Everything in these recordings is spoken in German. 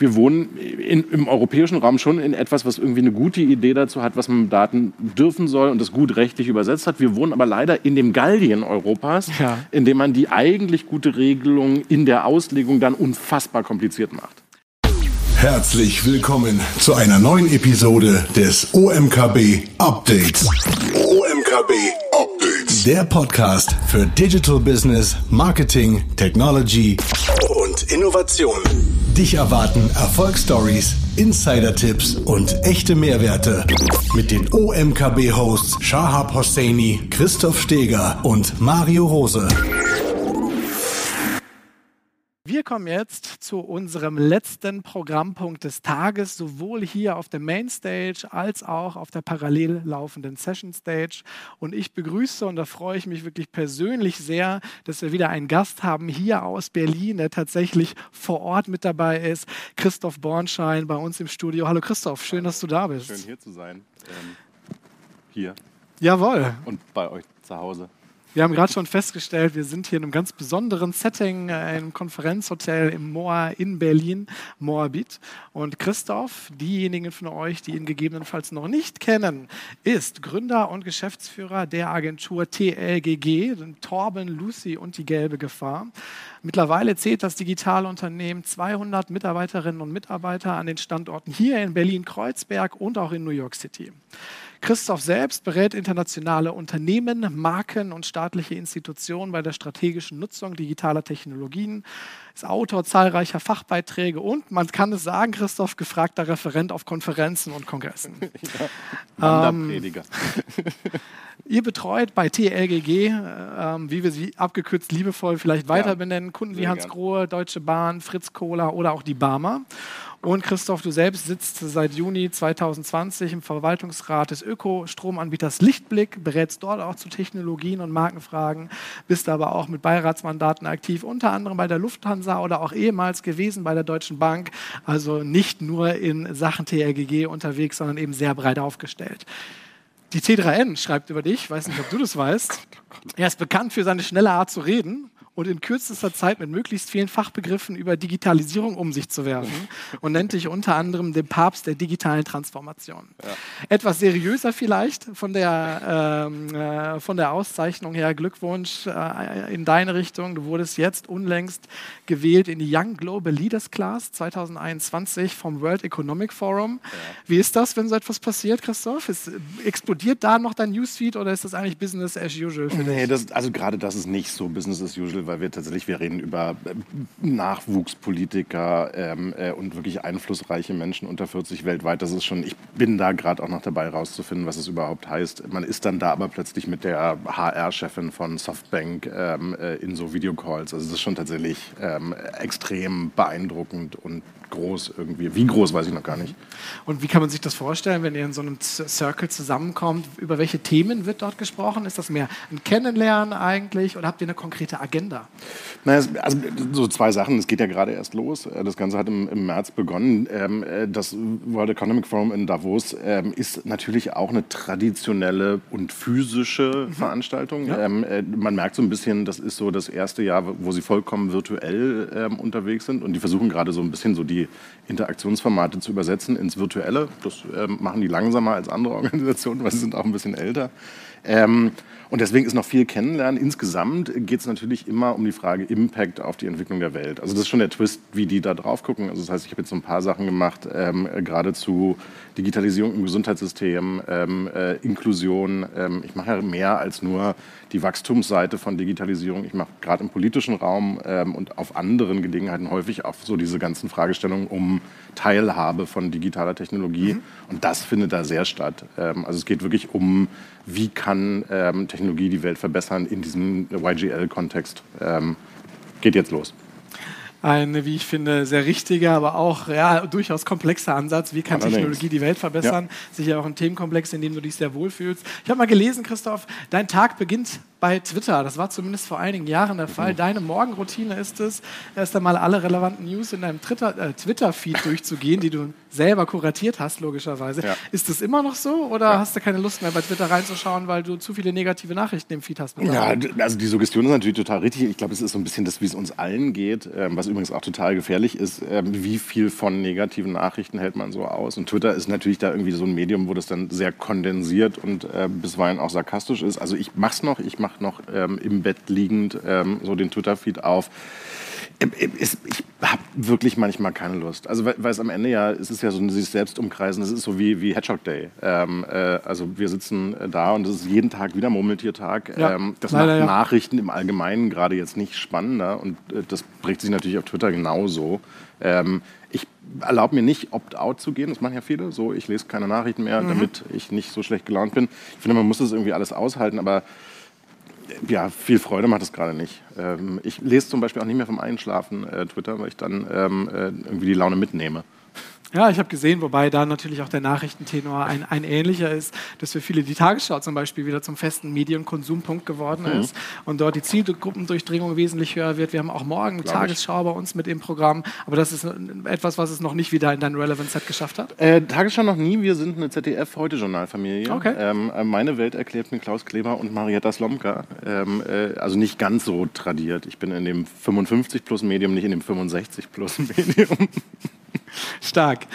wir wohnen in, im europäischen Raum schon in etwas, was irgendwie eine gute Idee dazu hat, was man mit Daten dürfen soll und das gut rechtlich übersetzt hat. Wir wohnen aber leider in dem Gallien Europas, ja. in dem man die eigentlich gute Regelung in der Auslegung dann unfassbar kompliziert macht. Herzlich willkommen zu einer neuen Episode des OMKB Updates. OMKB Updates. Der Podcast für Digital Business, Marketing, Technology und Innovation. Dich erwarten Erfolgsstories, Insider-Tipps und echte Mehrwerte mit den OMKB-Hosts Shahab Hosseini, Christoph Steger und Mario Rose. Wir kommen jetzt zu unserem letzten Programmpunkt des Tages, sowohl hier auf der Mainstage als auch auf der parallel laufenden Session Stage. Und ich begrüße, und da freue ich mich wirklich persönlich sehr, dass wir wieder einen Gast haben hier aus Berlin, der tatsächlich vor Ort mit dabei ist, Christoph Bornschein bei uns im Studio. Hallo Christoph, schön, dass du da bist. Schön hier zu sein. Ähm, hier. Jawohl. Und bei euch zu Hause. Wir haben gerade schon festgestellt, wir sind hier in einem ganz besonderen Setting, äh, einem Konferenzhotel im Moa in Berlin, Moabit. Und Christoph, diejenigen von euch, die ihn gegebenenfalls noch nicht kennen, ist Gründer und Geschäftsführer der Agentur TLGG, Torben, Lucy und die gelbe Gefahr. Mittlerweile zählt das digitale Unternehmen 200 Mitarbeiterinnen und Mitarbeiter an den Standorten hier in Berlin-Kreuzberg und auch in New York City. Christoph selbst berät internationale Unternehmen, Marken und staatliche Institutionen bei der strategischen Nutzung digitaler Technologien, ist Autor zahlreicher Fachbeiträge und, man kann es sagen, Christoph, gefragter Referent auf Konferenzen und Kongressen. ja, Wanderprediger. Ähm, ihr betreut bei TLGG, äh, wie wir sie abgekürzt liebevoll vielleicht weiter ja, benennen, Kunden wie Hans Grohe, Deutsche Bahn, Fritz Kohler oder auch die Barmer. Und Christoph, du selbst sitzt seit Juni 2020 im Verwaltungsrat des Ökostromanbieters Lichtblick, berätst dort auch zu Technologien und Markenfragen, bist aber auch mit Beiratsmandaten aktiv, unter anderem bei der Lufthansa oder auch ehemals gewesen bei der Deutschen Bank. Also nicht nur in Sachen TRGG unterwegs, sondern eben sehr breit aufgestellt. Die T3N schreibt über dich, ich weiß nicht, ob du das weißt. Er ist bekannt für seine schnelle Art zu reden und in kürzester Zeit mit möglichst vielen Fachbegriffen über Digitalisierung um sich zu werfen und nennt dich unter anderem den Papst der digitalen Transformation. Ja. Etwas seriöser vielleicht von der, ähm, äh, von der Auszeichnung her. Glückwunsch äh, in deine Richtung. Du wurdest jetzt unlängst gewählt in die Young Global Leaders Class 2021 vom World Economic Forum. Ja. Wie ist das, wenn so etwas passiert, Christoph? Ist, explodiert da noch dein Newsfeed oder ist das eigentlich Business as usual für nee, dich? Das, also gerade das ist nicht so Business as usual, weil wir tatsächlich, wir reden über äh, Nachwuchspolitiker ähm, äh, und wirklich einflussreiche Menschen unter 40 weltweit. Das ist schon, ich bin da gerade auch noch dabei rauszufinden, was es überhaupt heißt. Man ist dann da aber plötzlich mit der HR-Chefin von Softbank ähm, äh, in so Videocalls. Also es ist schon tatsächlich ähm, extrem beeindruckend und groß irgendwie. Wie groß, weiß ich noch gar nicht. Und wie kann man sich das vorstellen, wenn ihr in so einem Circle zusammenkommt? Über welche Themen wird dort gesprochen? Ist das mehr ein Kennenlernen eigentlich oder habt ihr eine konkrete Agenda? Naja, also so zwei Sachen. Es geht ja gerade erst los. Das Ganze hat im, im März begonnen. Ähm, das World Economic Forum in Davos ähm, ist natürlich auch eine traditionelle und physische mhm. Veranstaltung. Ja. Ähm, äh, man merkt so ein bisschen, das ist so das erste Jahr, wo sie vollkommen virtuell unterwegs sind und die versuchen gerade so ein bisschen so die Interaktionsformate zu übersetzen ins Virtuelle. Das äh, machen die langsamer als andere Organisationen, weil sie sind auch ein bisschen älter. Ähm, und deswegen ist noch viel Kennenlernen. Insgesamt geht es natürlich immer um die Frage Impact auf die Entwicklung der Welt. Also das ist schon der Twist, wie die da drauf gucken. Also das heißt, ich habe jetzt so ein paar Sachen gemacht, ähm, gerade zu Digitalisierung im Gesundheitssystem, ähm, äh, Inklusion. Ähm, ich mache ja mehr als nur die Wachstumsseite von Digitalisierung. Ich mache gerade im politischen Raum ähm, und auf anderen Gelegenheiten häufig auch so diese ganzen Fragestellungen um Teilhabe von digitaler Technologie. Mhm. Und das findet da sehr statt. Ähm, also es geht wirklich um, wie kann ähm, Technologie die Welt verbessern in diesem YGL-Kontext. Ähm, geht jetzt los ein, wie ich finde, sehr richtiger, aber auch ja, durchaus komplexer Ansatz. Wie kann Allerdings. Technologie die Welt verbessern? Ja. Sicher auch ein Themenkomplex, in dem du dich sehr wohlfühlst. Ich habe mal gelesen, Christoph, dein Tag beginnt bei Twitter. Das war zumindest vor einigen Jahren der Fall. Deine Morgenroutine ist es, erst einmal alle relevanten News in deinem äh, Twitter-Feed durchzugehen, die du selber kuratiert hast, logischerweise. Ja. Ist das immer noch so oder ja. hast du keine Lust mehr bei Twitter reinzuschauen, weil du zu viele negative Nachrichten im Feed hast? Ja, also die Suggestion ist natürlich total richtig. Ich glaube, es ist so ein bisschen das, wie es uns allen geht, ähm, was übrigens auch total gefährlich ist. Ähm, wie viel von negativen Nachrichten hält man so aus? Und Twitter ist natürlich da irgendwie so ein Medium, wo das dann sehr kondensiert und äh, bisweilen auch sarkastisch ist. Also ich mache es noch, ich mache noch ähm, im Bett liegend ähm, so den Twitter-Feed auf. Ähm, ähm, ich habe wirklich manchmal keine Lust. Also weil, weil, es am Ende ja, es ist ja so ein sich selbst umkreisen, es ist so wie, wie Hedgehog Day. Ähm, äh, also wir sitzen äh, da und es ist jeden Tag wieder Murmeltiertag. Ja, ähm, das macht ja. Nachrichten im Allgemeinen gerade jetzt nicht spannender und äh, das bricht sich natürlich auf Twitter genauso. Ähm, ich erlaube mir nicht, Opt-out zu gehen. Das machen ja viele. So, ich lese keine Nachrichten mehr, mhm. damit ich nicht so schlecht gelaunt bin. Ich finde, man muss das irgendwie alles aushalten, aber ja, viel Freude macht es gerade nicht. Ähm, ich lese zum Beispiel auch nicht mehr vom Einschlafen äh, Twitter, weil ich dann ähm, äh, irgendwie die Laune mitnehme. Ja, ich habe gesehen, wobei da natürlich auch der Nachrichtentenor ein, ein, ähnlicher ist, dass für viele die Tagesschau zum Beispiel wieder zum festen Medienkonsumpunkt geworden mhm. ist und dort die Zielgruppendurchdringung wesentlich höher wird. Wir haben auch morgen eine Tagesschau bei uns mit im Programm, aber das ist etwas, was es noch nicht wieder in dein Relevant Set geschafft hat? Äh, Tagesschau noch nie, wir sind eine ZDF-Heute-Journalfamilie. Okay. Ähm, äh, meine Welt erklärt mit Klaus Kleber und Marietta Slomka. Ähm, äh, also nicht ganz so tradiert. Ich bin in dem 55-Plus-Medium, nicht in dem 65-Plus-Medium. Stark.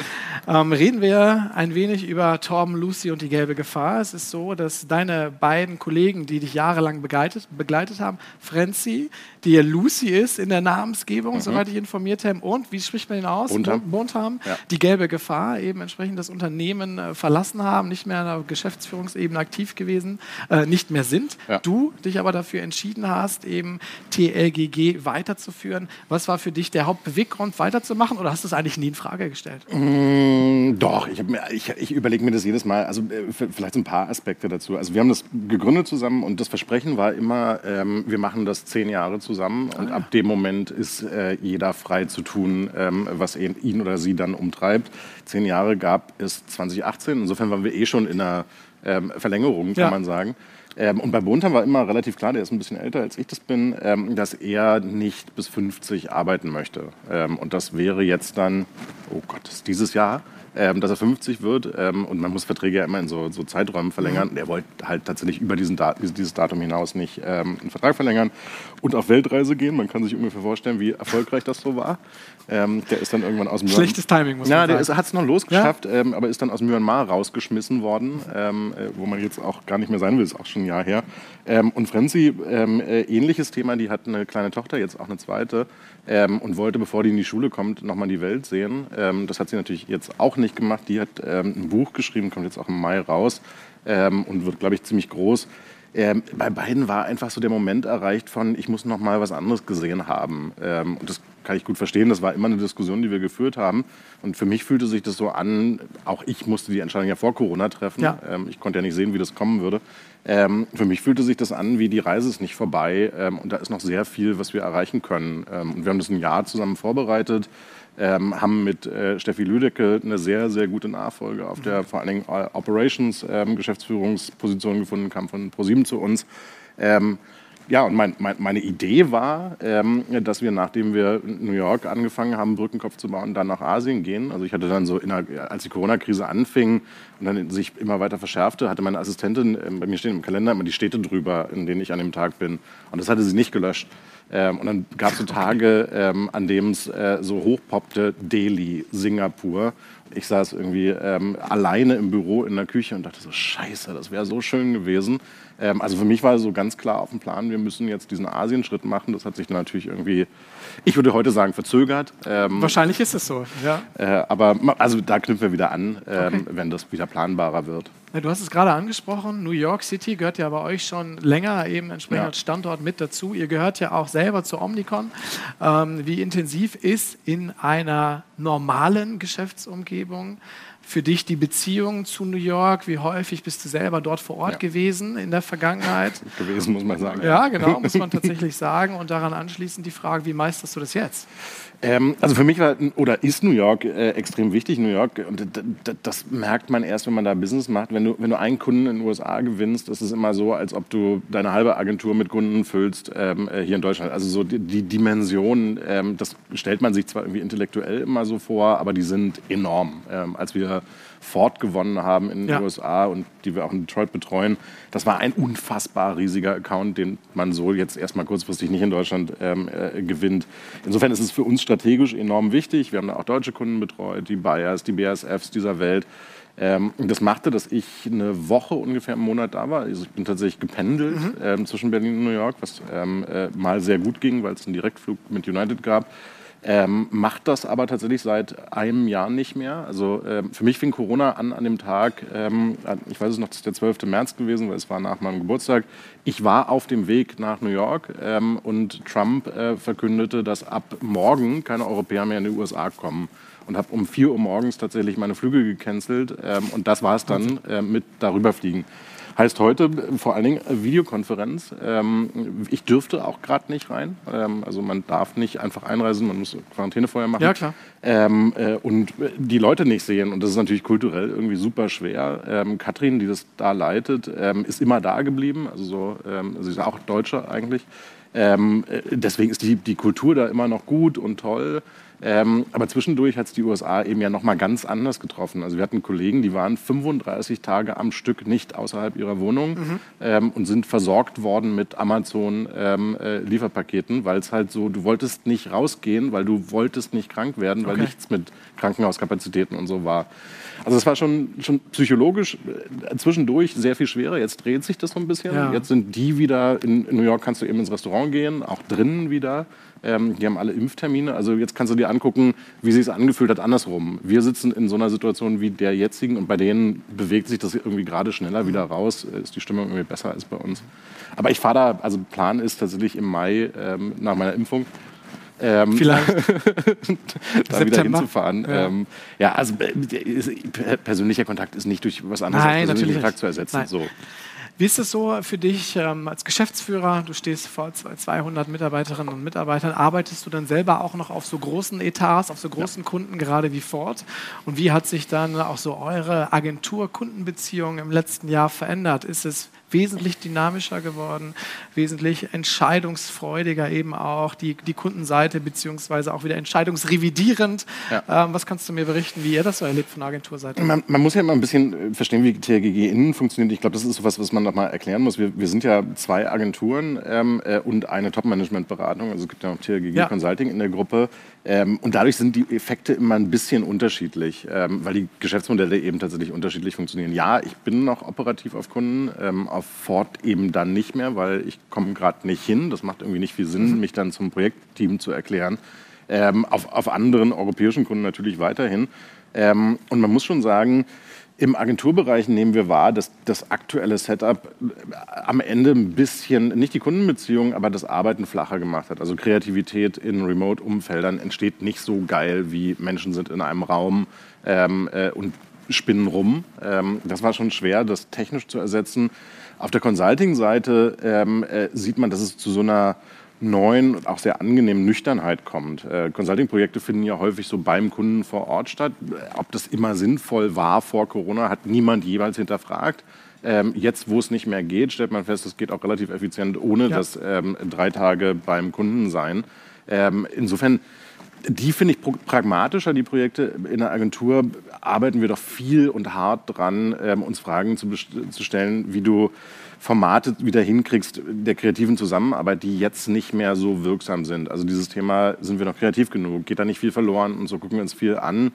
Ähm, reden wir ein wenig über Torben, Lucy und die gelbe Gefahr. Es ist so, dass deine beiden Kollegen, die dich jahrelang begleitet, begleitet haben, Frenzy, die ja Lucy ist in der Namensgebung, mhm. soweit ich informiert habe, und wie spricht man ihn aus? Bontham. Ja. Die gelbe Gefahr, eben entsprechend das Unternehmen äh, verlassen haben, nicht mehr an der Geschäftsführungsebene aktiv gewesen, äh, nicht mehr sind. Ja. Du dich aber dafür entschieden hast, eben TLGG weiterzuführen. Was war für dich der Hauptbeweggrund, weiterzumachen oder hast du es eigentlich nie in Frage gestellt? Mm, doch, ich, ich, ich überlege mir das jedes Mal. Also äh, vielleicht ein paar Aspekte dazu. Also wir haben das gegründet zusammen und das Versprechen war immer, ähm, wir machen das zehn Jahre zusammen und ah, ab dem Moment ist äh, jeder frei zu tun, ähm, was ihn, ihn, oder sie dann umtreibt. Zehn Jahre gab es 2018. Insofern waren wir eh schon in einer ähm, Verlängerung, kann ja. man sagen. Ähm, und bei Bontam war immer relativ klar, der ist ein bisschen älter als ich das bin, ähm, dass er nicht bis 50 arbeiten möchte. Ähm, und das wäre jetzt dann, oh Gott, dieses Jahr ähm, dass er 50 wird. Ähm, und man muss Verträge ja immer in so, so Zeiträumen verlängern. Mhm. Er wollte halt tatsächlich über diesen Dat dieses Datum hinaus nicht ähm, einen Vertrag verlängern und auf Weltreise gehen. Man kann sich ungefähr vorstellen, wie erfolgreich das so war. Ähm, der ist dann irgendwann aus dem Schlechtes Timing, muss man ja, sagen. der hat es noch losgeschafft, ja? ähm, aber ist dann aus Myanmar rausgeschmissen worden, ähm, äh, wo man jetzt auch gar nicht mehr sein will, ist auch schon ein Jahr her. Und Frenzy, äh, ähnliches Thema, die hat eine kleine Tochter, jetzt auch eine zweite, und wollte, bevor die in die Schule kommt, nochmal die Welt sehen. Das hat sie natürlich jetzt auch nicht gemacht. Die hat ein Buch geschrieben, kommt jetzt auch im Mai raus und wird, glaube ich, ziemlich groß ähm, bei beiden war einfach so der Moment erreicht von, ich muss noch mal was anderes gesehen haben. Ähm, und das kann ich gut verstehen. Das war immer eine Diskussion, die wir geführt haben. Und für mich fühlte sich das so an, auch ich musste die Entscheidung ja vor Corona treffen. Ja. Ähm, ich konnte ja nicht sehen, wie das kommen würde. Ähm, für mich fühlte sich das an, wie die Reise ist nicht vorbei. Ähm, und da ist noch sehr viel, was wir erreichen können. Ähm, und wir haben das ein Jahr zusammen vorbereitet ähm, haben mit äh, Steffi Lüdecke eine sehr, sehr gute Nachfolge auf der vor allen Dingen äh, Operations ähm, gefunden, kam von ProSieben zu uns. Ähm, ja, und mein, mein, meine Idee war, ähm, dass wir, nachdem wir New York angefangen haben, Brückenkopf zu bauen, dann nach Asien gehen. Also ich hatte dann so, der, als die Corona-Krise anfing und dann sich immer weiter verschärfte, hatte meine Assistentin, äh, bei mir stehen im Kalender immer die Städte drüber, in denen ich an dem Tag bin. Und das hatte sie nicht gelöscht. Ähm, und dann gab es so Tage, ähm, an denen es äh, so hochpoppte, Delhi, Singapur. Ich saß irgendwie ähm, alleine im Büro in der Küche und dachte so, scheiße, das wäre so schön gewesen. Ähm, also für mich war so ganz klar auf dem Plan, wir müssen jetzt diesen Asienschritt machen. Das hat sich dann natürlich irgendwie, ich würde heute sagen, verzögert. Ähm, Wahrscheinlich ist es so, ja. Äh, aber also da knüpfen wir wieder an, ähm, okay. wenn das wieder planbarer wird. Ja, du hast es gerade angesprochen, New York City gehört ja bei euch schon länger eben entsprechend ja. als Standort mit dazu. Ihr gehört ja auch selber zu Omnicon. Ähm, wie intensiv ist in einer normalen Geschäftsumgebung für dich die Beziehung zu New York? Wie häufig bist du selber dort vor Ort ja. gewesen in der Vergangenheit? Gewesen, muss man sagen. Ja, genau, muss man tatsächlich sagen. Und daran anschließend die Frage, wie meisterst du das jetzt? Ähm, also für mich war oder ist New York äh, extrem wichtig. New York, und das merkt man erst, wenn man da Business macht. Wenn du, wenn du einen Kunden in den USA gewinnst, ist es immer so, als ob du deine halbe Agentur mit Kunden füllst ähm, äh, hier in Deutschland. Also so die, die Dimension, ähm, das stellt man sich zwar irgendwie intellektuell immer so vor, aber die sind enorm. Ähm, als wir Ford gewonnen haben in den ja. USA und die wir auch in Detroit betreuen. Das war ein unfassbar riesiger Account, den man so jetzt erstmal kurzfristig nicht in Deutschland ähm, äh, gewinnt. Insofern ist es für uns strategisch enorm wichtig. Wir haben da auch deutsche Kunden betreut, die Bayers, die BASFs dieser Welt. Ähm, das machte, dass ich eine Woche ungefähr im Monat da war. Also ich bin tatsächlich gependelt mhm. ähm, zwischen Berlin und New York, was ähm, äh, mal sehr gut ging, weil es einen Direktflug mit United gab. Ähm, macht das aber tatsächlich seit einem Jahr nicht mehr. Also ähm, für mich fing Corona an an dem Tag, ähm, ich weiß es noch, das ist der 12. März gewesen, weil es war nach meinem Geburtstag. Ich war auf dem Weg nach New York ähm, und Trump äh, verkündete, dass ab morgen keine Europäer mehr in die USA kommen und habe um 4 Uhr morgens tatsächlich meine Flüge gecancelt ähm, und das war es dann äh, mit darüberfliegen. Heißt heute vor allen Dingen Videokonferenz. Ähm, ich dürfte auch gerade nicht rein. Ähm, also man darf nicht einfach einreisen, man muss Quarantäne vorher machen. Ja, klar. Ähm, äh, und die Leute nicht sehen. Und das ist natürlich kulturell irgendwie super schwer. Ähm, Katrin, die das da leitet, ähm, ist immer da geblieben. Also, so, ähm, sie ist auch Deutsche eigentlich. Ähm, äh, deswegen ist die, die Kultur da immer noch gut und toll. Ähm, aber zwischendurch hat es die USA eben ja nochmal ganz anders getroffen. Also wir hatten Kollegen, die waren 35 Tage am Stück nicht außerhalb ihrer Wohnung mhm. ähm, und sind versorgt worden mit Amazon-Lieferpaketen, ähm, äh, weil es halt so, du wolltest nicht rausgehen, weil du wolltest nicht krank werden, weil okay. nichts mit Krankenhauskapazitäten und so war. Also es war schon, schon psychologisch äh, zwischendurch sehr viel schwerer. Jetzt dreht sich das so ein bisschen. Ja. Jetzt sind die wieder, in, in New York kannst du eben ins Restaurant gehen, auch drinnen wieder. Ähm, die haben alle Impftermine. Also jetzt kannst du dir angucken, wie sich es angefühlt hat andersrum. Wir sitzen in so einer Situation wie der jetzigen und bei denen bewegt sich das irgendwie gerade schneller wieder raus. Äh, ist die Stimmung irgendwie besser als bei uns. Aber ich fahre da, also Plan ist tatsächlich im Mai ähm, nach meiner Impfung ähm, Vielleicht. da wieder hinzufahren. Ja. Ähm, ja, also äh, persönlicher Kontakt ist nicht durch was anderes Nein, als persönlichen Kontakt zu ersetzen. Nein. So. Wie ist es so für dich ähm, als Geschäftsführer? Du stehst vor 200 Mitarbeiterinnen und Mitarbeitern. Arbeitest du dann selber auch noch auf so großen Etats, auf so großen ja. Kunden, gerade wie Ford? Und wie hat sich dann auch so eure Agentur-Kundenbeziehung im letzten Jahr verändert? Ist es wesentlich dynamischer geworden, wesentlich entscheidungsfreudiger eben auch, die, die Kundenseite beziehungsweise auch wieder entscheidungsrevidierend. Ja. Ähm, was kannst du mir berichten, wie ihr das so erlebt von der Agenturseite? Man, man muss ja immer ein bisschen äh, verstehen, wie TRGG innen funktioniert. Ich glaube, das ist so was, was man noch mal erklären muss. Wir, wir sind ja zwei Agenturen ähm, äh, und eine Top-Management-Beratung. Also es gibt ja noch TRGG ja. Consulting in der Gruppe. Ähm, und dadurch sind die Effekte immer ein bisschen unterschiedlich, ähm, weil die Geschäftsmodelle eben tatsächlich unterschiedlich funktionieren. Ja, ich bin noch operativ auf Kunden, ähm, auf Ford eben dann nicht mehr, weil ich komme gerade nicht hin. Das macht irgendwie nicht viel Sinn, mhm. mich dann zum Projektteam zu erklären. Ähm, auf, auf anderen europäischen Kunden natürlich weiterhin. Ähm, und man muss schon sagen, im Agenturbereich nehmen wir wahr, dass das aktuelle Setup am Ende ein bisschen, nicht die Kundenbeziehung, aber das Arbeiten flacher gemacht hat. Also Kreativität in Remote-Umfeldern entsteht nicht so geil, wie Menschen sind in einem Raum ähm, äh, und spinnen rum. Ähm, das war schon schwer, das technisch zu ersetzen. Auf der Consulting-Seite ähm, äh, sieht man, dass es zu so einer neuen und auch sehr angenehmen Nüchternheit kommt. Äh, Consulting-Projekte finden ja häufig so beim Kunden vor Ort statt. Ob das immer sinnvoll war vor Corona, hat niemand jeweils hinterfragt. Ähm, jetzt, wo es nicht mehr geht, stellt man fest, es geht auch relativ effizient, ohne ja. das ähm, drei Tage beim Kunden sein. Ähm, insofern, die finde ich pragmatischer, die Projekte. In der Agentur arbeiten wir doch viel und hart dran, ähm, uns Fragen zu, zu stellen, wie du Formate wieder hinkriegst der kreativen Zusammenarbeit, die jetzt nicht mehr so wirksam sind. Also dieses Thema, sind wir noch kreativ genug? Geht da nicht viel verloren? Und so gucken wir uns viel an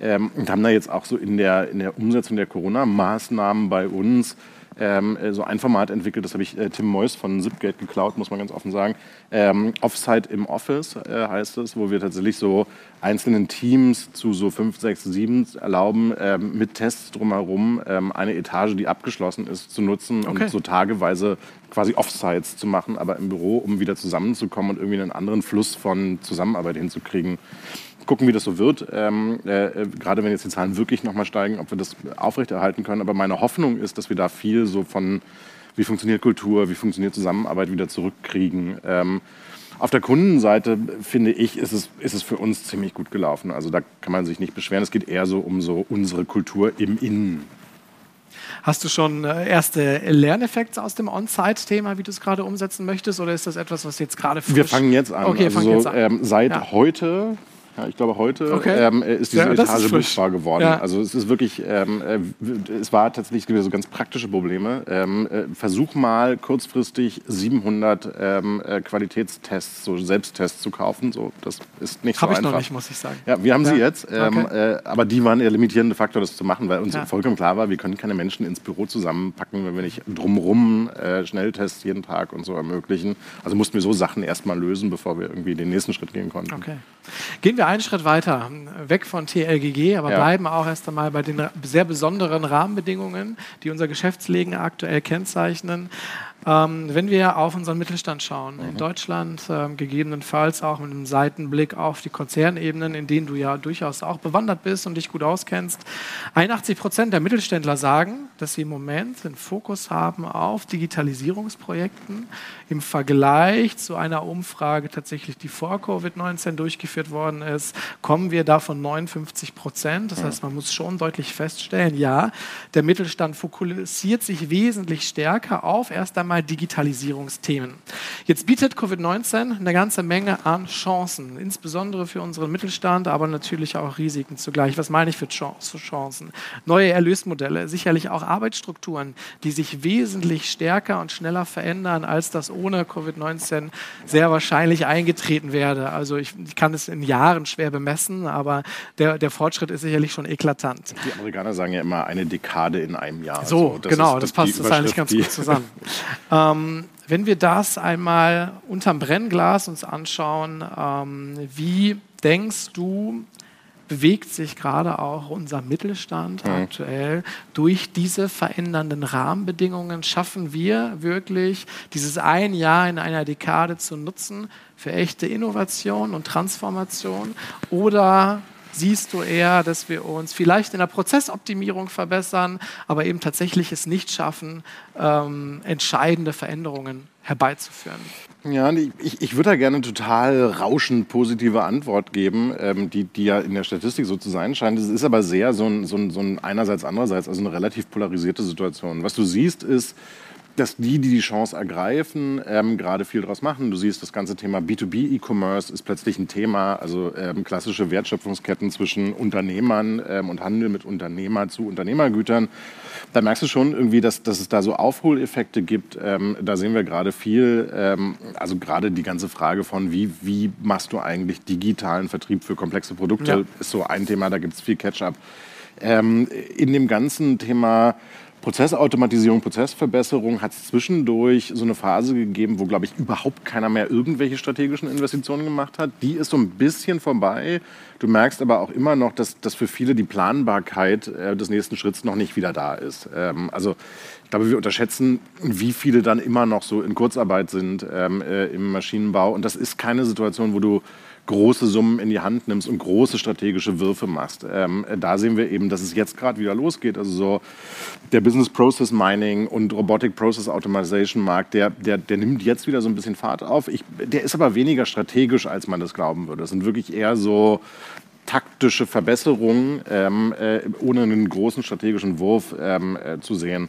ähm, und haben da jetzt auch so in der, in der Umsetzung der Corona-Maßnahmen bei uns ähm, äh, so ein Format entwickelt, das habe ich äh, Tim Mois von Zipgate geklaut, muss man ganz offen sagen. Ähm, Offsite im Office äh, heißt es, wo wir tatsächlich so einzelnen Teams zu so fünf, sechs, sieben erlauben, ähm, mit Tests drumherum ähm, eine Etage, die abgeschlossen ist, zu nutzen okay. und so tageweise quasi Offsites zu machen, aber im Büro, um wieder zusammenzukommen und irgendwie einen anderen Fluss von Zusammenarbeit hinzukriegen gucken, wie das so wird. Ähm, äh, äh, gerade wenn jetzt die Zahlen wirklich nochmal steigen, ob wir das aufrechterhalten können. Aber meine Hoffnung ist, dass wir da viel so von, wie funktioniert Kultur, wie funktioniert Zusammenarbeit wieder zurückkriegen. Ähm, auf der Kundenseite, finde ich, ist es, ist es für uns ziemlich gut gelaufen. Also da kann man sich nicht beschweren. Es geht eher so um so unsere Kultur im Innen. Hast du schon äh, erste Lerneffekte aus dem On-Site-Thema, wie du es gerade umsetzen möchtest, oder ist das etwas, was jetzt gerade. Wir fangen jetzt an. Okay, also so, jetzt an. Ähm, seit ja. heute ja, ich glaube, heute okay. ähm, ist diese ja, Etage buchbar geworden. Ja. Also es ist wirklich, ähm, äh, es war tatsächlich so ganz praktische Probleme. Ähm, äh, versuch mal kurzfristig 700 ähm, äh, Qualitätstests, so Selbsttests zu kaufen. So, das ist nicht Hab so einfach. Habe ich noch nicht, muss ich sagen. Ja, wir haben sie jetzt, ähm, okay. äh, aber die waren der limitierende Faktor, das zu machen, weil uns vollkommen klar war, wir können keine Menschen ins Büro zusammenpacken, wenn wir nicht drumrum äh, Schnelltests jeden Tag und so ermöglichen. Also mussten wir so Sachen erstmal lösen, bevor wir irgendwie den nächsten Schritt gehen konnten. Okay. Gehen wir einen Schritt weiter, weg von TLGG, aber ja. bleiben auch erst einmal bei den sehr besonderen Rahmenbedingungen, die unser Geschäftsleben aktuell kennzeichnen. Ähm, wenn wir auf unseren Mittelstand schauen, mhm. in Deutschland ähm, gegebenenfalls auch mit einem Seitenblick auf die Konzernebenen, in denen du ja durchaus auch bewandert bist und dich gut auskennst, 81 Prozent der Mittelständler sagen, dass sie im Moment den Fokus haben auf Digitalisierungsprojekten im Vergleich zu einer Umfrage tatsächlich, die vor Covid-19 durchgeführt worden ist, kommen wir da von 59 Prozent. Das heißt, man muss schon deutlich feststellen, ja, der Mittelstand fokussiert sich wesentlich stärker auf erst einmal Digitalisierungsthemen. Jetzt bietet Covid-19 eine ganze Menge an Chancen, insbesondere für unseren Mittelstand, aber natürlich auch Risiken zugleich. Was meine ich für Chancen? Neue Erlösmodelle, sicherlich auch Arbeitsstrukturen, die sich wesentlich stärker und schneller verändern, als das ohne Covid-19 sehr wahrscheinlich eingetreten wäre. Also ich, ich, kann es in Jahren schwer bemessen, aber der, der Fortschritt ist sicherlich schon eklatant. Die Amerikaner sagen ja immer eine Dekade in einem Jahr. So, so das genau, das passt das eigentlich ganz gut zusammen. ähm, wenn wir das einmal unterm Brennglas uns anschauen, ähm, wie denkst du, bewegt sich gerade auch unser Mittelstand mhm. aktuell. Durch diese verändernden Rahmenbedingungen schaffen wir wirklich dieses ein Jahr in einer Dekade zu nutzen für echte Innovation und Transformation oder siehst du eher, dass wir uns vielleicht in der Prozessoptimierung verbessern, aber eben tatsächlich es nicht schaffen, ähm, entscheidende Veränderungen herbeizuführen? Ja, ich, ich würde da gerne total rauschend positive Antwort geben, ähm, die, die ja in der Statistik so zu sein scheint. Es ist aber sehr so ein, so, ein, so ein einerseits, andererseits, also eine relativ polarisierte Situation. Was du siehst, ist, dass die, die die Chance ergreifen, ähm, gerade viel daraus machen. Du siehst, das ganze Thema B2B-E-Commerce ist plötzlich ein Thema, also ähm, klassische Wertschöpfungsketten zwischen Unternehmern ähm, und Handel mit Unternehmer zu Unternehmergütern. Da merkst du schon irgendwie, dass, dass es da so Aufholeffekte gibt. Ähm, da sehen wir gerade viel, ähm, also gerade die ganze Frage von, wie, wie machst du eigentlich digitalen Vertrieb für komplexe Produkte, ja. ist so ein Thema, da gibt es viel Catch-up. Ähm, in dem ganzen Thema Prozessautomatisierung, Prozessverbesserung hat es zwischendurch so eine Phase gegeben, wo, glaube ich, überhaupt keiner mehr irgendwelche strategischen Investitionen gemacht hat. Die ist so ein bisschen vorbei. Du merkst aber auch immer noch, dass, dass für viele die Planbarkeit äh, des nächsten Schritts noch nicht wieder da ist. Ähm, also ich glaube, wir unterschätzen, wie viele dann immer noch so in Kurzarbeit sind ähm, äh, im Maschinenbau. Und das ist keine Situation, wo du große Summen in die Hand nimmst und große strategische Würfe machst. Ähm, da sehen wir eben, dass es jetzt gerade wieder losgeht. Also so der Business Process Mining und Robotic Process Automation Markt, der, der, der nimmt jetzt wieder so ein bisschen Fahrt auf. Ich, der ist aber weniger strategisch, als man das glauben würde. Das sind wirklich eher so taktische Verbesserungen, ähm, äh, ohne einen großen strategischen Wurf ähm, äh, zu sehen.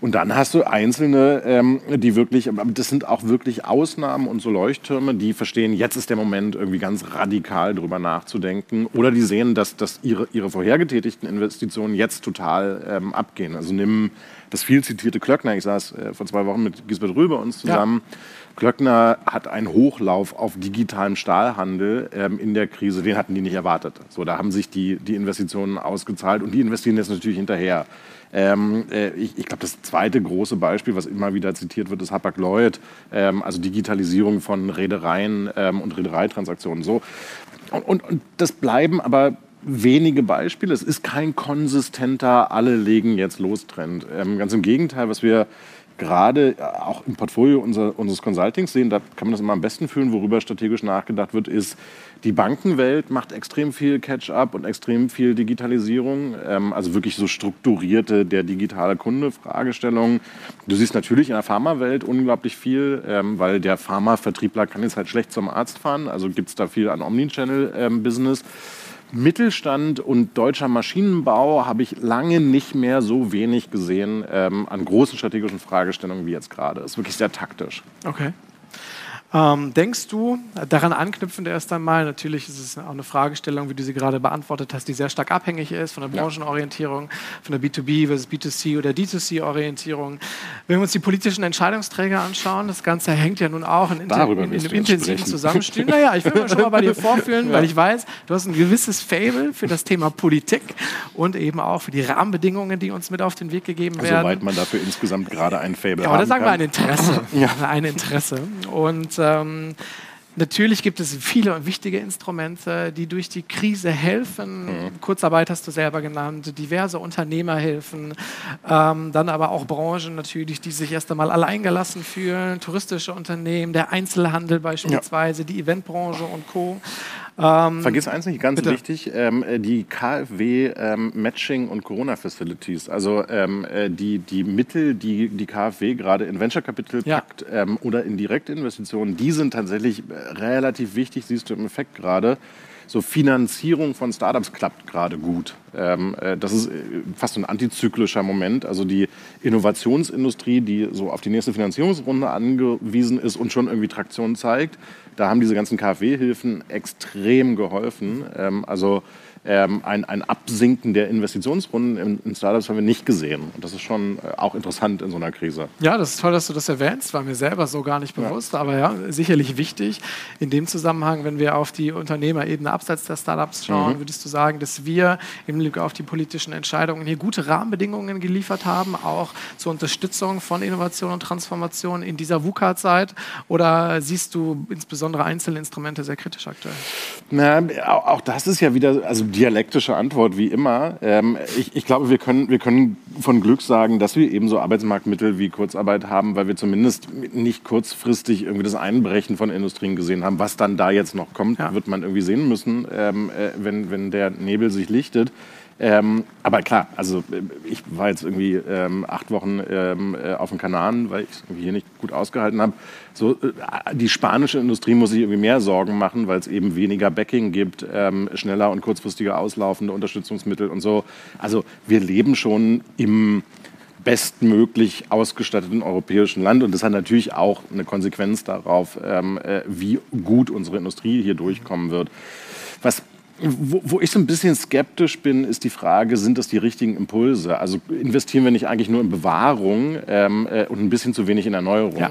Und dann hast du Einzelne, ähm, die wirklich, das sind auch wirklich Ausnahmen und so Leuchttürme, die verstehen, jetzt ist der Moment, irgendwie ganz radikal drüber nachzudenken. Oder die sehen, dass, dass ihre, ihre vorhergetätigten Investitionen jetzt total ähm, abgehen. Also nimm das viel zitierte Klöckner, ich saß äh, vor zwei Wochen mit Gisbert Rüber uns zusammen. Ja Klöckner hat einen Hochlauf auf digitalem Stahlhandel ähm, in der Krise, den hatten die nicht erwartet. So, da haben sich die, die Investitionen ausgezahlt und die investieren jetzt natürlich hinterher. Ähm, äh, ich, ich glaube, das zweite große Beispiel, was immer wieder zitiert wird, ist Hapag-Lloyd, ähm, also Digitalisierung von Reedereien ähm, und Reedereitransaktionen. So. Und, und, und das bleiben aber wenige Beispiele. Es ist kein konsistenter, alle legen jetzt los Trend. Ähm, ganz im Gegenteil, was wir gerade auch im Portfolio unser, unseres Consultings sehen, da kann man das immer am besten fühlen, worüber strategisch nachgedacht wird, ist, die Bankenwelt macht extrem viel Catch-up und extrem viel Digitalisierung, ähm, also wirklich so strukturierte, der digitale Kunde Fragestellungen. Du siehst natürlich in der Pharmawelt unglaublich viel, ähm, weil der Pharmavertriebler kann jetzt halt schlecht zum Arzt fahren, also gibt es da viel an Omnichannel-Business. Ähm, Mittelstand und deutscher Maschinenbau habe ich lange nicht mehr so wenig gesehen ähm, an großen strategischen Fragestellungen wie jetzt gerade. Ist wirklich sehr taktisch. Okay. Ähm, denkst du, daran anknüpfend erst einmal, natürlich ist es auch eine Fragestellung, wie du sie gerade beantwortet hast, die sehr stark abhängig ist von der Branchenorientierung, von der B2B versus B2C oder D2C-Orientierung. Wenn wir uns die politischen Entscheidungsträger anschauen, das Ganze hängt ja nun auch in, in, in einem intensiven Zusammenspiel. Naja, ich will mir schon mal bei dir vorfühlen, ja. weil ich weiß, du hast ein gewisses Fable für das Thema Politik und eben auch für die Rahmenbedingungen, die uns mit auf den Weg gegeben werden. Soweit man dafür insgesamt gerade ein Fable ja, hat. Oder sagen wir ein Interesse. ja. Ein Interesse. Und ähm, Natürlich gibt es viele und wichtige Instrumente, die durch die Krise helfen. Mhm. Kurzarbeit hast du selber genannt, diverse Unternehmerhilfen, ähm, dann aber auch Branchen natürlich, die sich erst einmal alleingelassen fühlen, touristische Unternehmen, der Einzelhandel beispielsweise, ja. die Eventbranche und Co. Ähm, Vergiss eins nicht, ganz bitte. wichtig, ähm, äh, die KfW ähm, Matching und Corona Facilities, also ähm, äh, die, die Mittel, die die KfW gerade in Venture Capital ja. packt ähm, oder in Direktinvestitionen, die sind tatsächlich äh, relativ wichtig, siehst du im Effekt gerade so Finanzierung von Startups klappt gerade gut. Ähm, äh, das ist äh, fast ein antizyklischer Moment. Also die Innovationsindustrie, die so auf die nächste Finanzierungsrunde angewiesen ist und schon irgendwie Traktion zeigt, da haben diese ganzen KfW-Hilfen extrem geholfen. Ähm, also ähm, ein, ein Absinken der Investitionsrunden in, in, Startups haben wir nicht gesehen. Und das ist schon äh, auch interessant in so einer Krise. Ja, das ist toll, dass du das erwähnst. War mir selber so gar nicht bewusst. Ja. Aber ja, sicherlich wichtig. In dem Zusammenhang, wenn wir auf die Unternehmerebene abseits der Startups schauen, mhm. würdest du sagen, dass wir im Blick auf die politischen Entscheidungen hier gute Rahmenbedingungen geliefert haben, auch zur Unterstützung von Innovation und Transformation in dieser VUCA-Zeit? Oder siehst du insbesondere einzelne Instrumente sehr kritisch aktuell? Na, auch das ist ja wieder, also dialektische Antwort wie immer. Ähm, ich, ich, glaube, wir können, wir können von Glück sagen, dass wir eben so Arbeitsmarktmittel wie Kurzarbeit haben, weil wir zumindest nicht kurzfristig irgendwie das Einbrechen von Industrien gesehen haben. Was dann da jetzt noch kommt, ja. wird man irgendwie sehen müssen, ähm, äh, wenn, wenn der Nebel sich lichtet. Ähm, aber klar, also äh, ich war jetzt irgendwie ähm, acht Wochen ähm, äh, auf den Kanaren, weil ich es hier nicht gut ausgehalten habe. So, äh, die spanische Industrie muss sich irgendwie mehr Sorgen machen, weil es eben weniger Backing gibt, ähm, schneller und kurzfristiger auslaufende Unterstützungsmittel und so. Also wir leben schon im bestmöglich ausgestatteten europäischen Land. Und das hat natürlich auch eine Konsequenz darauf, ähm, äh, wie gut unsere Industrie hier durchkommen wird. Was wo, wo, ich so ein bisschen skeptisch bin, ist die Frage, sind das die richtigen Impulse? Also investieren wir nicht eigentlich nur in Bewahrung ähm, äh, und ein bisschen zu wenig in Erneuerung? Ja.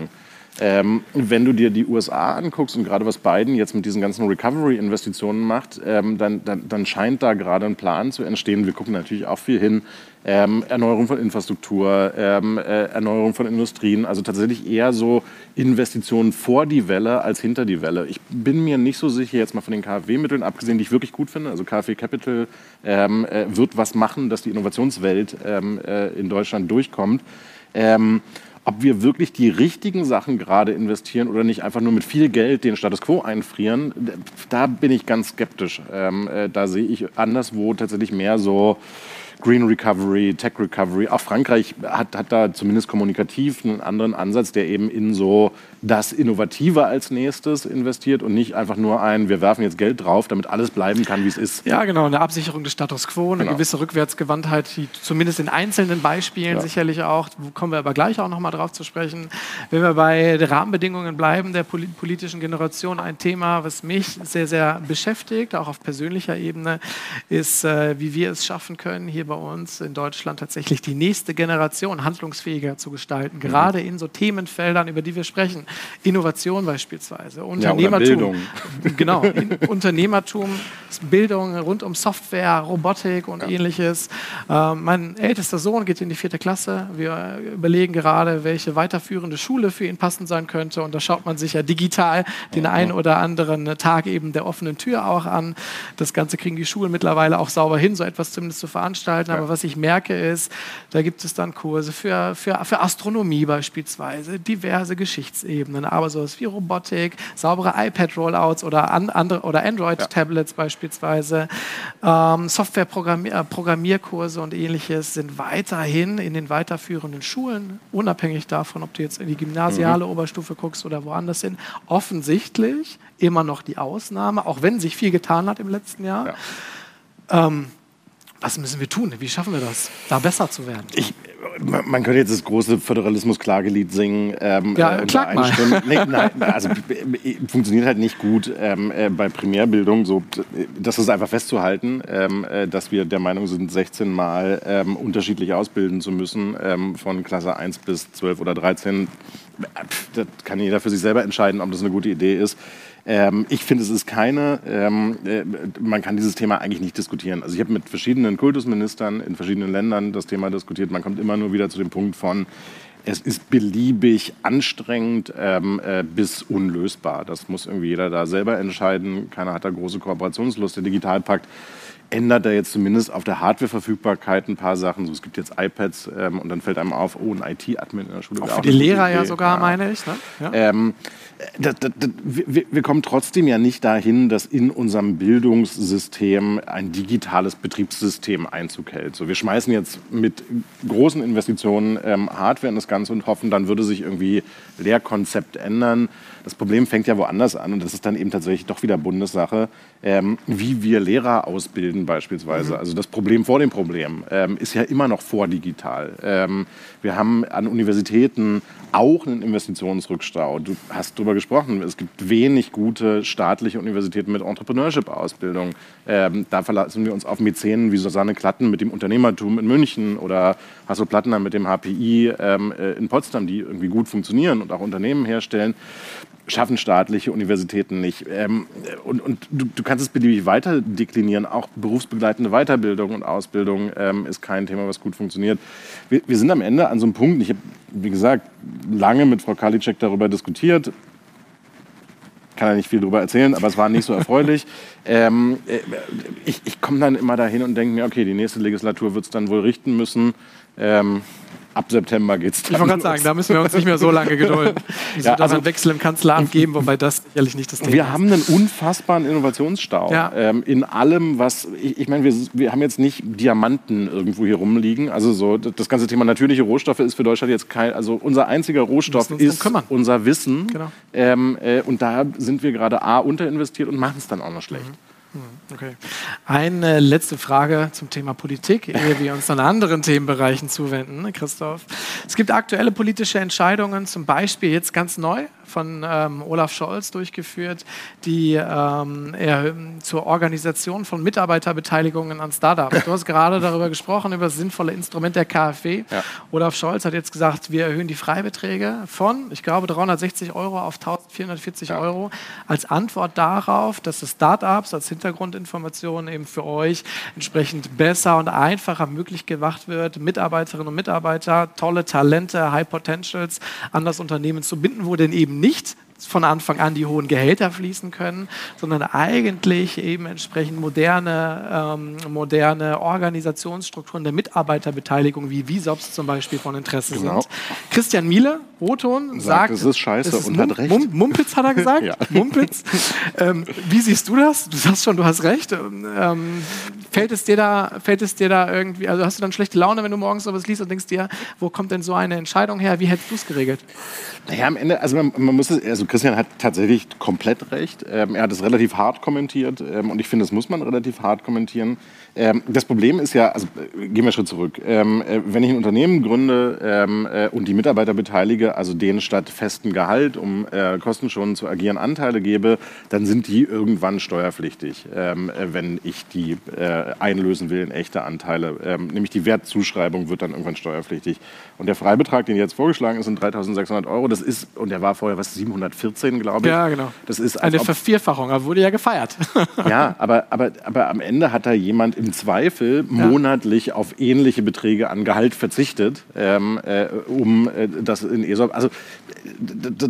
Ähm, wenn du dir die USA anguckst und gerade was Biden jetzt mit diesen ganzen Recovery-Investitionen macht, ähm, dann, dann, dann, scheint da gerade ein Plan zu entstehen. Wir gucken natürlich auch viel hin. Ähm, Erneuerung von Infrastruktur, ähm, äh, Erneuerung von Industrien, also tatsächlich eher so Investitionen vor die Welle als hinter die Welle. Ich bin mir nicht so sicher, jetzt mal von den KfW-Mitteln abgesehen, die ich wirklich gut finde. Also KfW Capital ähm, äh, wird was machen, dass die Innovationswelt ähm, äh, in Deutschland durchkommt. Ob wir wirklich die richtigen Sachen gerade investieren oder nicht einfach nur mit viel Geld den Status quo einfrieren, da bin ich ganz skeptisch. Ähm, äh, da sehe ich anderswo tatsächlich mehr so Green Recovery, Tech Recovery. Auch Frankreich hat, hat da zumindest kommunikativ einen anderen Ansatz, der eben in so das Innovative als nächstes investiert und nicht einfach nur ein, wir werfen jetzt Geld drauf, damit alles bleiben kann, wie es ist. Ja, genau, eine Absicherung des Status quo, eine genau. gewisse Rückwärtsgewandtheit, die zumindest in einzelnen Beispielen ja. sicherlich auch, kommen wir aber gleich auch nochmal drauf zu sprechen. Wenn wir bei den Rahmenbedingungen bleiben der politischen Generation, ein Thema, was mich sehr, sehr beschäftigt, auch auf persönlicher Ebene, ist, äh, wie wir es schaffen können, hier bei uns in Deutschland tatsächlich die nächste Generation handlungsfähiger zu gestalten, mhm. gerade in so Themenfeldern, über die wir sprechen. Innovation beispielsweise, Unternehmertum. Ja, genau, Unternehmertum, Bildung rund um Software, Robotik und ja. ähnliches. Äh, mein ältester Sohn geht in die vierte Klasse. Wir überlegen gerade, welche weiterführende Schule für ihn passend sein könnte. Und da schaut man sich ja digital den einen oder anderen Tag eben der offenen Tür auch an. Das Ganze kriegen die Schulen mittlerweile auch sauber hin, so etwas zumindest zu veranstalten. Aber was ich merke ist, da gibt es dann Kurse für, für, für Astronomie beispielsweise, diverse Geschichtsebenen, aber sowas wie Robotik, saubere iPad-Rollouts oder, an, andere, oder Android-Tablets ja. beispielsweise, ähm, Software-Programmierkurse äh, und ähnliches sind weiterhin in den weiterführenden Schulen, unabhängig davon, ob du jetzt in die gymnasiale mhm. Oberstufe guckst oder woanders hin, offensichtlich immer noch die Ausnahme, auch wenn sich viel getan hat im letzten Jahr. Ja. Ähm, was müssen wir tun? Wie schaffen wir das, da besser zu werden? Ich, man könnte jetzt das große Föderalismus-Klagelied singen. Ähm, ja, äh, klag mal. Nee, nein, also funktioniert halt nicht gut ähm, äh, bei Primärbildung. So, das ist einfach festzuhalten, ähm, äh, dass wir der Meinung sind, 16 Mal ähm, unterschiedlich ausbilden zu müssen, ähm, von Klasse 1 bis 12 oder 13. Das kann jeder für sich selber entscheiden, ob das eine gute Idee ist. Ähm, ich finde, es ist keine, ähm, äh, man kann dieses Thema eigentlich nicht diskutieren. Also ich habe mit verschiedenen Kultusministern in verschiedenen Ländern das Thema diskutiert. Man kommt immer nur wieder zu dem Punkt von, es ist beliebig anstrengend ähm, äh, bis unlösbar. Das muss irgendwie jeder da selber entscheiden. Keiner hat da große Kooperationslust. Der Digitalpakt ändert er jetzt zumindest auf der Hardwareverfügbarkeit ein paar Sachen. So, es gibt jetzt iPads ähm, und dann fällt einem auf, oh, ein IT-Admin in der Schule. Auch für auch die Lehrer ja sogar, ja. meine ich. Ne? Ja. Ähm, das, das, das, wir, wir, kommen trotzdem ja nicht dahin, dass in unserem Bildungssystem ein digitales Betriebssystem Einzug hält. So, wir schmeißen jetzt mit großen Investitionen ähm, Hardware in das Ganze und hoffen, dann würde sich irgendwie Lehrkonzept ändern. Das Problem fängt ja woanders an und das ist dann eben tatsächlich doch wieder Bundessache, ähm, wie wir Lehrer ausbilden beispielsweise. Mhm. Also das Problem vor dem Problem ähm, ist ja immer noch vordigital. Ähm, wir haben an Universitäten auch einen Investitionsrückstau. Du hast darüber gesprochen, es gibt wenig gute staatliche Universitäten mit Entrepreneurship-Ausbildung. Ähm, da verlassen wir uns auf Mäzenen wie Susanne Klatten mit dem Unternehmertum in München oder Hasso Plattner mit dem HPI ähm, äh, in Potsdam, die irgendwie gut funktionieren und auch Unternehmen herstellen schaffen staatliche Universitäten nicht. Ähm, und und du, du, kannst es beliebig weiter deklinieren. Auch berufsbegleitende Weiterbildung und Ausbildung ähm, ist kein Thema, was gut funktioniert. Wir, wir sind am Ende an so einem Punkt, ich habe, wie gesagt, lange mit Frau Karliczek darüber diskutiert. Kann ja nicht viel darüber erzählen, aber es war nicht so erfreulich. ähm, äh, ich ich komme dann immer dahin und denke mir, okay, die nächste Legislatur wird es dann wohl richten müssen. Ab September geht es dann. Ich wollte gerade sagen, da müssen wir uns nicht mehr so lange gedulden. Es ja, wird also einen Wechsel im Kanzleramt geben, wobei das sicherlich nicht das Thema ist. Wir haben einen unfassbaren Innovationsstau ja. ähm, in allem, was. Ich, ich meine, wir, wir haben jetzt nicht Diamanten irgendwo hier rumliegen. Also so das ganze Thema natürliche Rohstoffe ist für Deutschland jetzt kein. Also unser einziger Rohstoff ist unser Wissen. Genau. Ähm, äh, und da sind wir gerade A unterinvestiert und machen es dann auch noch schlecht. Mhm. Hm, okay. Eine letzte Frage zum Thema Politik, ehe wir uns dann anderen Themenbereichen zuwenden, Christoph. Es gibt aktuelle politische Entscheidungen, zum Beispiel jetzt ganz neu von ähm, Olaf Scholz durchgeführt, die ähm, er, zur Organisation von Mitarbeiterbeteiligungen an Startups. Du hast gerade darüber gesprochen, über das sinnvolle Instrument der KfW. Ja. Olaf Scholz hat jetzt gesagt, wir erhöhen die Freibeträge von, ich glaube, 360 Euro auf 1440 ja. Euro als Antwort darauf, dass es Startups als Hintergrundinformation eben für euch entsprechend besser und einfacher möglich gemacht wird, Mitarbeiterinnen und Mitarbeiter, tolle Talente, High Potentials an das Unternehmen zu binden, wo denn eben nicht von Anfang an die hohen Gehälter fließen können, sondern eigentlich eben entsprechend moderne, ähm, moderne Organisationsstrukturen der Mitarbeiterbeteiligung, wie VISOPs zum Beispiel von Interesse genau. sind. Christian Miele, Roton, sagt, sagt, es ist scheiße es ist und hat recht. Mum Mumpitz hat er gesagt. ja. Mumpitz. Ähm, wie siehst du das? Du sagst schon, du hast recht. Ähm, fällt, es dir da, fällt es dir da irgendwie, also hast du dann schlechte Laune, wenn du morgens sowas liest und denkst dir, wo kommt denn so eine Entscheidung her? Wie hättest du es geregelt? Naja, am Ende, also man, man muss es, also Christian hat tatsächlich komplett recht. Ähm, er hat es relativ hart kommentiert ähm, und ich finde, das muss man relativ hart kommentieren. Ähm, das Problem ist ja, also äh, gehen wir einen Schritt zurück. Ähm, äh, wenn ich ein Unternehmen gründe ähm, äh, und die Mitarbeiter beteilige, also denen statt festem Gehalt, um äh, kostenschonend zu agieren, Anteile gebe, dann sind die irgendwann steuerpflichtig, ähm, äh, wenn ich die einlösen will in echte Anteile. Ähm, nämlich die Wertzuschreibung wird dann irgendwann steuerpflichtig. Und der Freibetrag, den jetzt vorgeschlagen ist, sind 3.600 Euro. Das ist, und der war vorher was, 714, glaube ich. Ja, genau. Das ist eine Vervierfachung, aber wurde ja gefeiert. ja, aber, aber, aber am Ende hat da jemand im Zweifel ja. monatlich auf ähnliche Beträge an Gehalt verzichtet, ähm, äh, um äh, das in ESOP. Also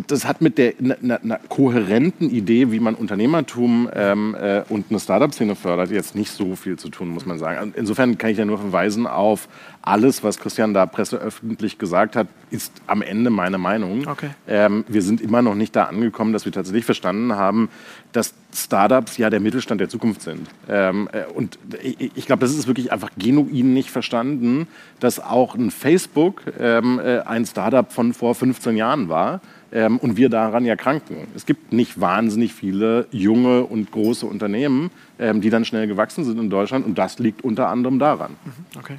das hat mit der einer ne, kohärenten Idee, wie man Unternehmertum ähm, äh, und eine Startup-Szene fördert, jetzt nicht so viel zu tun, muss man sagen. Insofern kann ich ja nur verweisen auf alles, was Christian da presseöffentlich gesagt hat, ist am Ende meine Meinung. Okay. Ähm, wir sind immer noch nicht da angekommen, dass wir tatsächlich verstanden haben, dass Startups ja der Mittelstand der Zukunft sind. Ähm, äh, und ich, glaube, das ist wirklich einfach genuin nicht verstanden, dass auch ein Facebook ähm, äh, ein Startup von vor 15 Jahren war ähm, und wir daran ja kranken. Es gibt nicht wahnsinnig viele junge und große Unternehmen, ähm, die dann schnell gewachsen sind in Deutschland und das liegt unter anderem daran. Mhm, okay.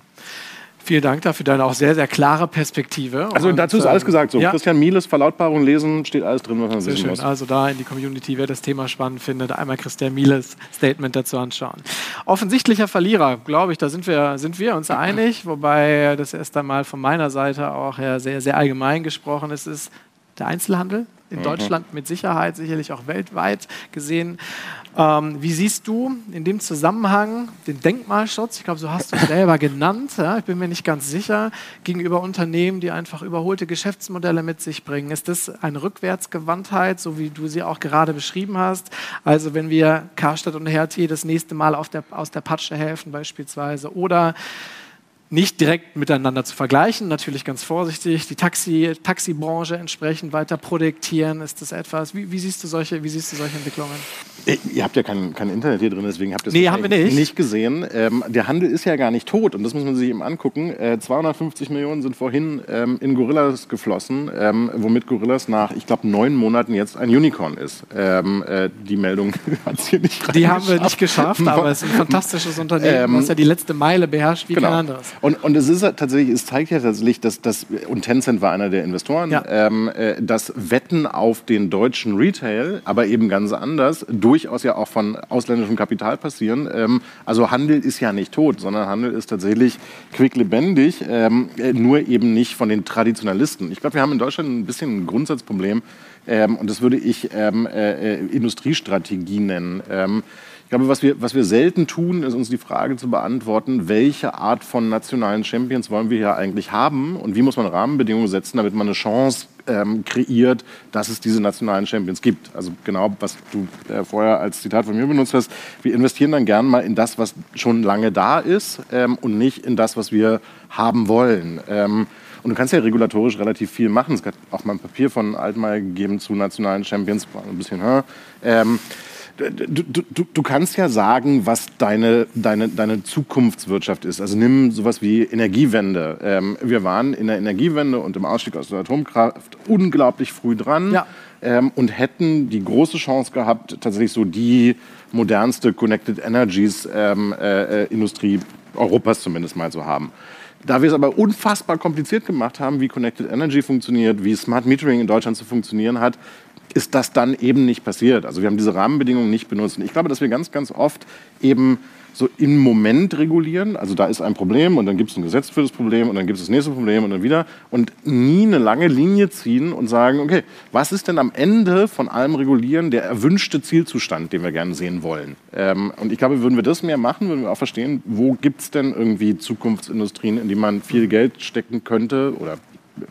Vielen Dank dafür deine auch sehr, sehr klare Perspektive. Also und, dazu ist alles ähm, gesagt. So, ja. Christian Mieles Verlautbarung lesen, steht alles drin, was man sehr wissen schön. muss. Also da in die Community, wer das Thema spannend findet, einmal Christian Mieles Statement dazu anschauen. Offensichtlicher Verlierer, glaube ich, da sind wir, sind wir uns einig, wobei das erst einmal von meiner Seite auch ja sehr, sehr allgemein gesprochen ist, ist der Einzelhandel in mhm. Deutschland mit Sicherheit, sicherlich auch weltweit gesehen. Ähm, wie siehst du in dem Zusammenhang den Denkmalschutz, ich glaube, so hast du es selber genannt, ja, ich bin mir nicht ganz sicher, gegenüber Unternehmen, die einfach überholte Geschäftsmodelle mit sich bringen? Ist das eine Rückwärtsgewandtheit, so wie du sie auch gerade beschrieben hast? Also wenn wir Karstadt und Hertie das nächste Mal der, aus der Patsche helfen beispielsweise oder nicht direkt miteinander zu vergleichen, natürlich ganz vorsichtig, die Taxi, Taxibranche entsprechend weiter projektieren, ist das etwas, wie, wie, siehst, du solche, wie siehst du solche Entwicklungen? Ihr habt ja kein, kein Internet hier drin, deswegen habt ihr es nee, haben wir nicht. nicht gesehen. Ähm, der Handel ist ja gar nicht tot und das muss man sich eben angucken. Äh, 250 Millionen sind vorhin ähm, in Gorillas geflossen, ähm, womit Gorillas nach, ich glaube, neun Monaten jetzt ein Unicorn ist. Ähm, äh, die Meldung hat es hier nicht Die haben wir nicht geschafft, aber es ist ein fantastisches Unternehmen, was ähm, ja die letzte Meile beherrscht wie genau. kein anderes. Und, und es ist tatsächlich, es zeigt ja tatsächlich, dass das, und Tencent war einer der Investoren, ja. ähm, äh, dass Wetten auf den deutschen Retail, aber eben ganz anders, durchaus ja auch von ausländischem Kapital passieren. Ähm, also Handel ist ja nicht tot, sondern Handel ist tatsächlich quicklebendig, ähm, äh, nur eben nicht von den Traditionalisten. Ich glaube, wir haben in Deutschland ein bisschen ein Grundsatzproblem, ähm, und das würde ich ähm, äh, äh Industriestrategie nennen. Ähm, ich glaube, was wir, was wir selten tun, ist uns die Frage zu beantworten, welche Art von nationalen Champions wollen wir hier eigentlich haben und wie muss man Rahmenbedingungen setzen, damit man eine Chance ähm, kreiert, dass es diese nationalen Champions gibt. Also genau, was du äh, vorher als Zitat von mir benutzt hast. Wir investieren dann gern mal in das, was schon lange da ist ähm, und nicht in das, was wir haben wollen. Ähm, und du kannst ja regulatorisch relativ viel machen. Es hat auch mal ein Papier von Altmaier gegeben zu nationalen Champions, ein bisschen, hä? Du, du, du, kannst ja sagen, was deine, deine, deine Zukunftswirtschaft ist. Also nimm sowas wie Energiewende. Ähm, wir waren in der Energiewende und im Ausstieg aus der Atomkraft unglaublich früh dran ja. ähm, und hätten die große Chance gehabt, tatsächlich so die modernste Connected Energies ähm, äh, äh Industrie Europas zumindest mal zu haben. Da wir es aber unfassbar kompliziert gemacht haben, wie Connected Energy funktioniert, wie Smart Metering in Deutschland zu funktionieren hat, ist das dann eben nicht passiert. Also wir haben diese Rahmenbedingungen nicht benutzt. Und ich glaube, dass wir ganz, ganz oft eben so im Moment regulieren. Also da ist ein Problem und dann gibt es ein Gesetz für das Problem und dann gibt es das nächste Problem und dann wieder. Und nie eine lange Linie ziehen und sagen, okay, was ist denn am Ende von allem Regulieren der erwünschte Zielzustand, den wir gerne sehen wollen? Ähm, und ich glaube, würden wir das mehr machen, würden wir auch verstehen, wo gibt es denn irgendwie Zukunftsindustrien, in die man viel Geld stecken könnte oder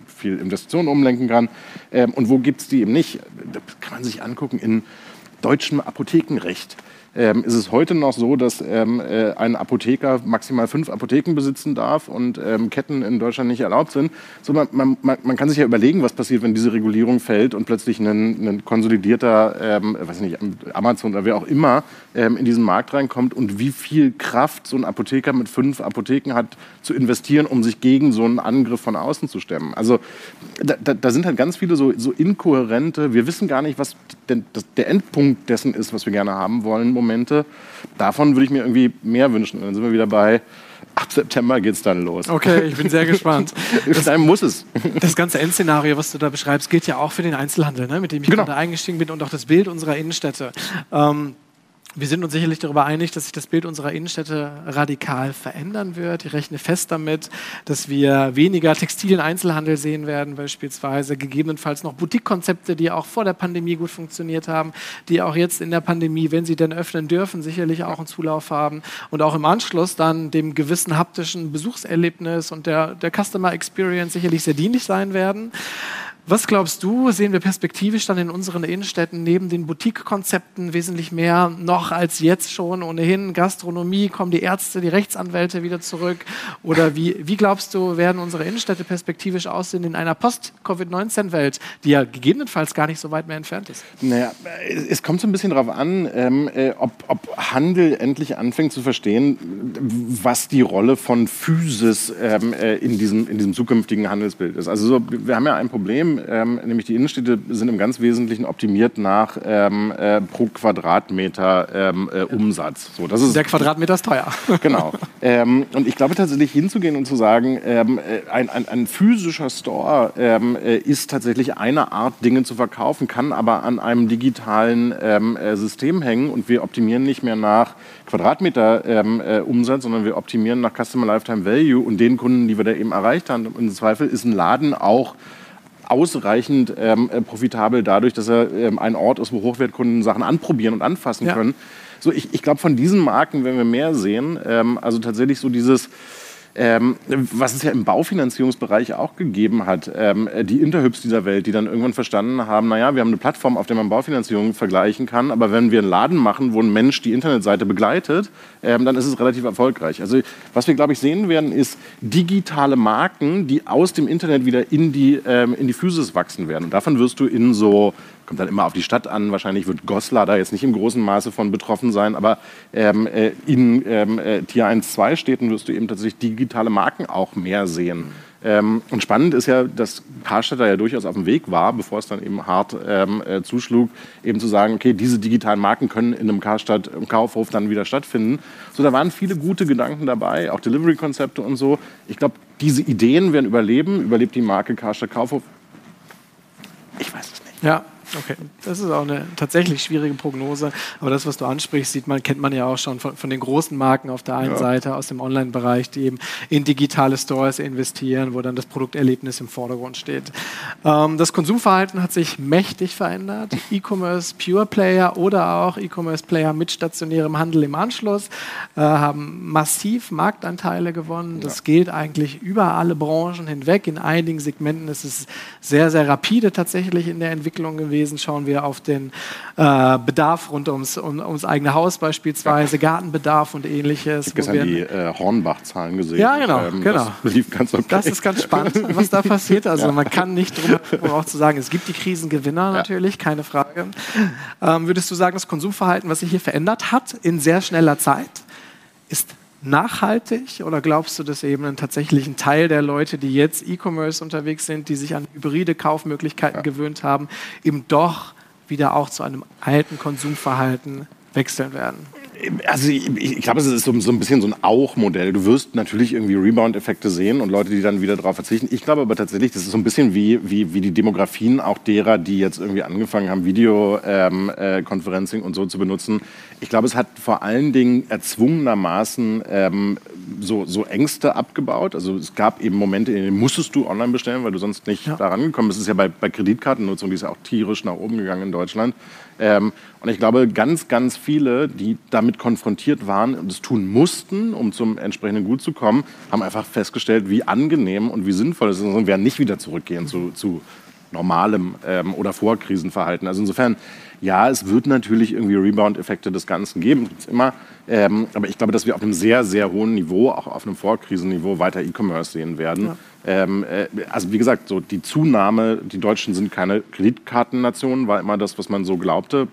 viel Investitionen umlenken kann. Ähm, und wo gibt es die eben nicht? Das kann man sich angucken in deutschem Apothekenrecht ähm, ist es heute noch so, dass ähm, äh, ein Apotheker maximal fünf Apotheken besitzen darf und ähm, Ketten in Deutschland nicht erlaubt sind. So, man, man, man, kann sich ja überlegen, was passiert, wenn diese Regulierung fällt und plötzlich ein, ein konsolidierter, ähm, weiß nicht, Amazon oder wer auch immer ähm, in diesen Markt reinkommt und wie viel Kraft so ein Apotheker mit fünf Apotheken hat, zu investieren, um sich gegen so einen Angriff von außen zu stemmen. Also da, da, da sind halt ganz viele so, so inkohärente, wir wissen gar nicht, was denn das, der Endpunkt dessen ist, was wir gerne haben wollen Momente. Davon würde ich mir irgendwie mehr wünschen. Und dann sind wir wieder bei, ab September geht es dann los. Okay, ich bin sehr gespannt. Das, muss es. Das ganze Endszenario, was du da beschreibst, gilt ja auch für den Einzelhandel, ne? mit dem ich genau. gerade eingestiegen bin und auch das Bild unserer Innenstädte. Ähm, Wir sind uns sicherlich darüber einig, dass sich das Bild unserer Innenstädte radikal verändern wird. Ich rechne fest damit, dass wir weniger textilen Einzelhandel sehen werden, beispielsweise gegebenenfalls noch Boutique-Konzepte, die auch vor der Pandemie gut funktioniert haben, die auch jetzt in der Pandemie, wenn sie denn öffnen dürfen, sicherlich auch einen Zulauf haben und auch im Anschluss dann dem gewissen haptischen Besuchserlebnis und der, der Customer Experience sicherlich sehr dienlich sein werden. Was glaubst du, sehen wir perspektivisch dann in unseren Innenstädten neben den Boutique-Konzepten wesentlich mehr noch als jetzt schon ohnehin? Gastronomie, kommen die Ärzte, die Rechtsanwälte wieder zurück? Oder wie, wie glaubst du, werden unsere Innenstädte perspektivisch aussehen in einer Post-Covid-19-Welt, die ja gegebenenfalls gar nicht so weit mehr entfernt ist? Naja, es kommt so ein bisschen darauf an, ähm, äh, ob, ob, Handel endlich anfängt zu verstehen, was die Rolle von Physis ähm, äh, in, diesem, in diesem zukünftigen Handelsbild ist. Also so, wir haben ja ein Problem, ähm, nämlich die Innenstädte sind im ganz Wesentlichen optimiert nach ähm, äh, pro Quadratmeter ähm, äh, Umsatz. So, das ist, Der Quadratmeter ist teuer. Genau. Ähm, und ich glaube tatsächlich hinzugehen und zu sagen, ähm, äh, ein, ein, ein, physischer Store ähm, äh, ist tatsächlich eine Art, Dinge zu verkaufen, kann aber an einem digitalen äh, System hängen und wir optimieren nicht mehr nach Quadratmeter äh, Umsatz, sondern wir optimieren nach Customer Lifetime Value und den Kunden, die wir da eben erreicht haben. Im Zweifel ist ein Laden auch ausreichend ähm, äh, profitabel dadurch, dass er ähm, ein Ort ist, wo Hochwertkunden Sachen anprobieren und anfassen ja. können. So, ich, ich glaube, von diesen Marken werden wir mehr sehen. Ähm, also tatsächlich so dieses ähm, was es ja im Baufinanzierungsbereich auch gegeben hat, ähm, die Interhyps dieser Welt, die dann irgendwann verstanden haben, naja, wir haben eine Plattform, auf der man Baufinanzierung vergleichen kann, aber wenn wir einen Laden machen, wo ein Mensch die Internetseite begleitet, ähm, dann ist es relativ erfolgreich. Also was wir, glaube ich, sehen werden, ist digitale Marken, die aus dem Internet wieder in die, ähm, in die Physis wachsen werden. Und davon wirst du in so kommt dann immer auf die Stadt an. Wahrscheinlich wird Goslar da jetzt nicht im großen Maße von betroffen sein, aber ähm, äh, in ähm, äh, Tier 1, 2 Städten wirst du eben tatsächlich digitale Marken auch mehr sehen. Ähm, und spannend ist ja, dass Karstadt da ja durchaus auf dem Weg war, bevor es dann eben hart ähm, äh, zuschlug, eben zu sagen, okay, diese digitalen Marken können in einem Karstadt im Kaufhof dann wieder stattfinden. So, da waren viele gute Gedanken dabei, auch Delivery-Konzepte und so. Ich glaube, diese Ideen werden überleben. Überlebt die Marke Karstadt Kaufhof? Ich weiß es nicht. Ja, Okay, das ist auch eine tatsächlich schwierige Prognose. Aber das, was du ansprichst, sieht man, kennt man ja auch schon von, von den großen Marken auf der einen ja. Seite aus dem Online-Bereich, die eben in digitale Stores investieren, wo dann das Produkterlebnis im Vordergrund steht. Ähm, das Konsumverhalten hat sich mächtig verändert. E-Commerce Pure Player oder auch E-Commerce Player mit stationärem Handel im Anschluss äh, haben massiv Marktanteile gewonnen. Das ja. gilt eigentlich über alle Branchen hinweg. In einigen Segmenten ist es sehr, sehr rapide tatsächlich in der Entwicklung gewesen gewesen. Schauen wir auf den äh, Bedarf rund ums, um, ums eigene Haus beispielsweise, Gartenbedarf und ähnliches. Ich habe gestern die äh, Hornbach-Zahlen gesehen. Ja, genau. Ähm, genau. Das lief ganz okay. Das ist ganz spannend, was da passiert. Also ja. man kann nicht drum herum auch zu sagen, es gibt die Krisengewinner natürlich, ja. keine Frage. Ähm, würdest du sagen, das Konsumverhalten, was sich hier verändert hat in sehr schneller Zeit, ist nachhaltig oder glaubst du, dass eben ein tatsächlichen Teil der Leute, die jetzt E-Commerce unterwegs sind, die sich an hybride Kaufmöglichkeiten ja. gewöhnt haben, eben doch wieder auch zu einem alten Konsumverhalten wechseln werden? Also ich, ich glaube, es ist so, so, ein bisschen so ein Auch-Modell. Du wirst natürlich irgendwie Rebound-Effekte sehen und Leute, die dann wieder darauf verzichten. Ich glaube aber tatsächlich, das ist so ein bisschen wie, wie, wie die Demografien auch derer, die jetzt irgendwie angefangen haben, Videoconferencing ähm, äh, und so zu benutzen. Ich glaube, es hat vor allen Dingen erzwungenermaßen ähm, so, so Ängste abgebaut. Also es gab eben Momente, in denen musstest du online bestellen, weil du sonst nicht ja. da rangekommen bist. Das ist ja bei, bei Kreditkartennutzung, die ist ja auch tierisch nach oben gegangen in Deutschland. Ähm, und ich glaube, ganz, ganz viele, die damit konfrontiert waren und es tun mussten, um zum entsprechenden Gut zu kommen, haben einfach festgestellt, wie angenehm und wie sinnvoll es ist und werden nicht wieder zurückgehen zu, zu normalem ähm, oder Vorkrisenverhalten. Also insofern, ja, es wird natürlich irgendwie Rebound-Effekte des Ganzen geben, gibt es immer. Ähm, aber ich glaube, dass wir auf einem sehr, sehr hohen Niveau, auch auf einem Vorkrisenniveau, weiter E-Commerce sehen werden. Ja. Ähm, äh, also wie gesagt, so die Zunahme, die Deutschen sind keine Kreditkartennation, war immer das, was man so glaubte.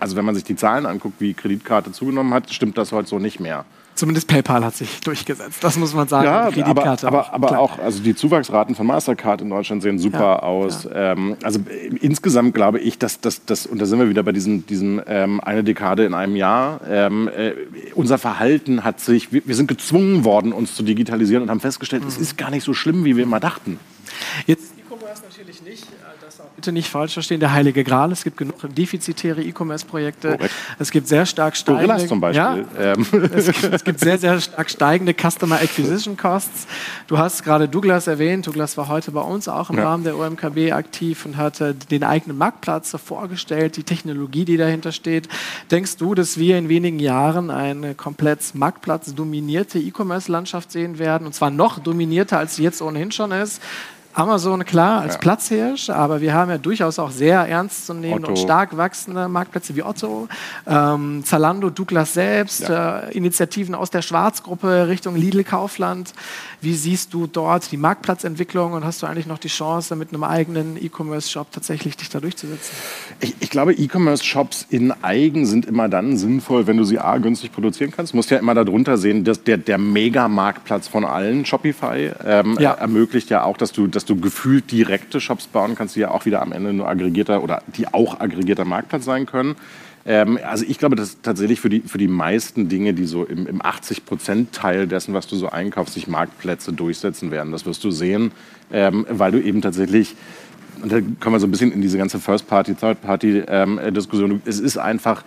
Also wenn man sich die Zahlen anguckt, wie Kreditkarte zugenommen hat, stimmt das heute so nicht mehr. Zumindest PayPal hat sich durchgesetzt, das muss man sagen. Ja, aber, aber, aber auch, also die Zuwachsraten von Mastercard in Deutschland sehen super ja, aus. Ja. Ähm, also äh, insgesamt glaube ich, dass das, und da sind wir wieder bei diesem, diesem ähm, eine Dekade in einem Jahr, ähm, äh, unser Verhalten hat sich, wir, wir, sind gezwungen worden, uns zu digitalisieren und haben festgestellt, mhm. es ist gar nicht so schlimm, wie wir immer dachten. Jetzt das natürlich nicht. Äh, bitte nicht falsch verstehen, der heilige Gral. Es gibt genug defizitäre E-Commerce-Projekte. Es gibt sehr stark steigende... zum Beispiel. Ja, ähm. es, gibt, es, gibt, sehr, sehr stark steigende Customer Acquisition Costs. Du hast gerade Douglas erwähnt. Douglas war heute bei uns auch im ja. Rahmen der OMKB aktiv und hat den eigenen Marktplatz vorgestellt, die Technologie, die dahinter steht. Denkst du, dass wir in wenigen Jahren eine komplett marktplatzdominierte E-Commerce-Landschaft sehen werden? Und zwar noch dominierter, als sie jetzt ohnehin schon ist? Amazon klar als ja. Platzhirsch, aber wir haben ja durchaus auch sehr ernstzunehmende und stark wachsende Marktplätze wie Otto, ähm, Zalando, Douglas selbst, ja. äh, Initiativen aus der Schwarzgruppe Richtung Lidl Kaufland. Wie siehst du dort die Marktplatzentwicklung und hast du eigentlich noch die Chance, mit einem eigenen E-Commerce-Shop tatsächlich dich da durchzusetzen? Ich, ich glaube, E-Commerce-Shops in eigen sind immer dann sinnvoll, wenn du sie A, günstig produzieren kannst. Du musst ja immer darunter sehen, dass der, der Mega-Marktplatz von allen, Shopify, ähm, ja. ermöglicht ja auch, dass du, dass du gefühlt direkte Shops bauen kannst, die ja auch wieder am Ende nur aggregierter oder die auch aggregierter Marktplatz sein können. Ähm, also ich glaube, dass tatsächlich für die, für die meisten Dinge, die so im, im 80-Prozent-Teil dessen, was du so einkaufst, sich Marktplätze durchsetzen werden. Das wirst du sehen, ähm, weil du eben tatsächlich und da kommen wir so ein bisschen in diese ganze First-Party, Third-Party-Diskussion. Ähm, es ist einfach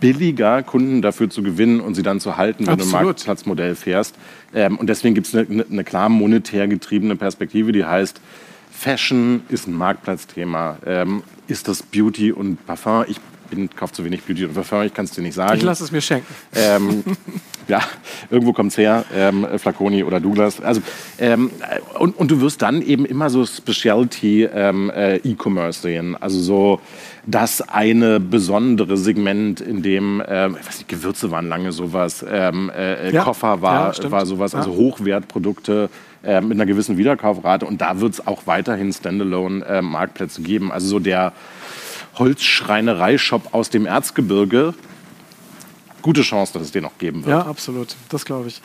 billiger, Kunden dafür zu gewinnen und sie dann zu halten, wenn Absolut. du ein Marktplatzmodell fährst. Ähm, und deswegen gibt es eine, eine, klar monetär getriebene Perspektive, die heißt, Fashion ist ein Marktplatzthema. Ähm, ist das Beauty und Parfum? Ich bin, kaufe zu wenig Beauty und Parfum, ich kann es dir nicht sagen. Ich lasse es mir schenken. Ähm, ja, irgendwo kommt es her, ähm, Flaconi oder Douglas. Also, ähm, und, und du wirst dann eben immer so Specialty ähm, äh, E-Commerce sehen. Also so das eine besondere Segment, in dem, äh, ich weiß nicht, Gewürze waren lange sowas, ähm, äh, ja. Koffer war, ja, war sowas, also Hochwertprodukte äh, mit einer gewissen Wiederkaufrate. Und da wird es auch weiterhin Standalone-Marktplätze äh, geben. Also so der Holzschreinerei-Shop aus dem Erzgebirge, gute Chance, dass es den noch geben wird. Ja, absolut. Das glaube ich.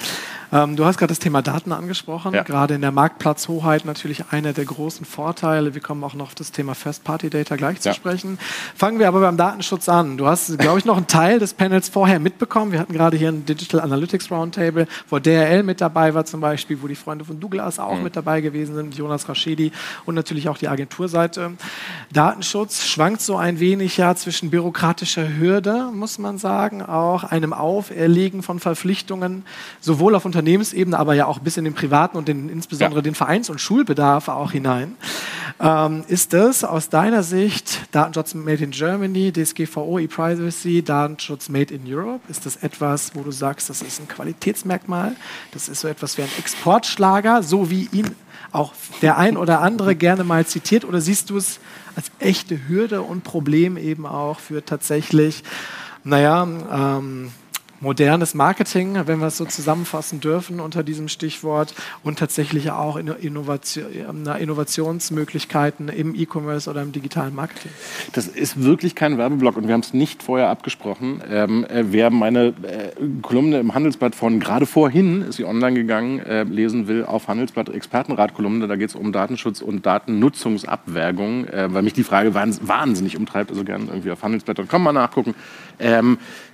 Ähm, du hast gerade das Thema Daten angesprochen. Ja. Gerade in der Marktplatzhoheit natürlich einer der großen Vorteile. Wir kommen auch noch auf das Thema First-Party-Data gleich zu ja. sprechen. Fangen wir aber beim Datenschutz an. Du hast, glaube ich, noch einen Teil des Panels vorher mitbekommen. Wir hatten gerade hier ein Digital Analytics Roundtable, wo DRL mit dabei war zum Beispiel, wo die Freunde von Douglas auch mhm. mit dabei gewesen sind, Jonas Raschedi und natürlich auch die Agenturseite. Datenschutz schwankt so ein wenig ja zwischen bürokratischer Hürde, muss man sagen, auch einem Auferlegen von Verpflichtungen, sowohl auf Unternehmen Unternehmensebene, aber ja auch bis in den privaten und den, insbesondere ja. den Vereins- und Schulbedarf auch hinein. Ähm, ist das aus deiner Sicht Datenschutz Made in Germany, DSGVO, E-Privacy, Datenschutz Made in Europe? Ist das etwas, wo du sagst, das ist ein Qualitätsmerkmal? Das ist so etwas wie ein Exportschlager, so wie ihn auch der ein oder andere gerne mal zitiert? Oder siehst du es als echte Hürde und Problem eben auch für tatsächlich, naja, ähm, modernes Marketing, wenn wir es so zusammenfassen dürfen unter diesem Stichwort und tatsächlich auch Innovation, Innovationsmöglichkeiten im E-Commerce oder im digitalen Marketing. Das ist wirklich kein Werbeblock und wir haben es nicht vorher abgesprochen. Ähm, äh, wer meine äh, Kolumne im Handelsblatt von gerade vorhin, ist sie online gegangen, äh, lesen will, auf Handelsblatt Expertenrat-Kolumne, da geht es um Datenschutz und Datennutzungsabwägung, äh, weil mich die Frage wahnsinnig umtreibt, also gerne irgendwie auf Handelsblatt.com mal nachgucken. Ähm, äh,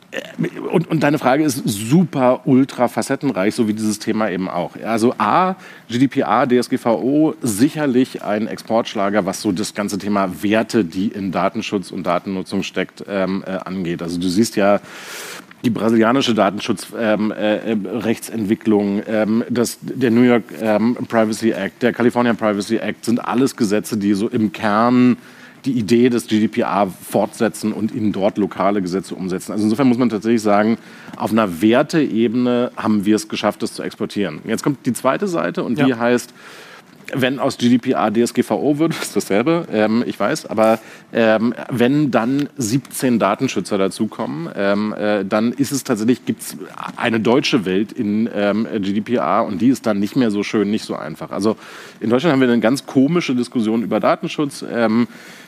und, und, deine Frage ist super, ultra facettenreich, so wie dieses Thema eben auch. Also A, GDPR, DSGVO, sicherlich ein Exportschlager, was so das ganze Thema Werte, die in Datenschutz und Datennutzung steckt, ähm, äh, angeht. Also du siehst ja, die brasilianische Datenschutzrechtsentwicklung, ähm, äh, ähm, der New York ähm, Privacy Act, der California Privacy Act sind alles Gesetze, die so im Kern die Idee des GDPR fortsetzen und in dort lokale Gesetze umsetzen. Also insofern muss man tatsächlich sagen, auf einer Werteebene haben wir es geschafft, das zu exportieren. Jetzt kommt die zweite Seite und die heißt, wenn aus GDPR DSGVO wird, ist dasselbe, ähm, ich weiß, aber ähm, wenn dann 17 Datenschützer dazukommen, ähm, äh, dann ist es tatsächlich, gibt es eine deutsche Welt in ähm, GDPR und die ist dann nicht mehr so schön, nicht so einfach. Also in Deutschland haben wir eine ganz komische Diskussion über Datenschutz.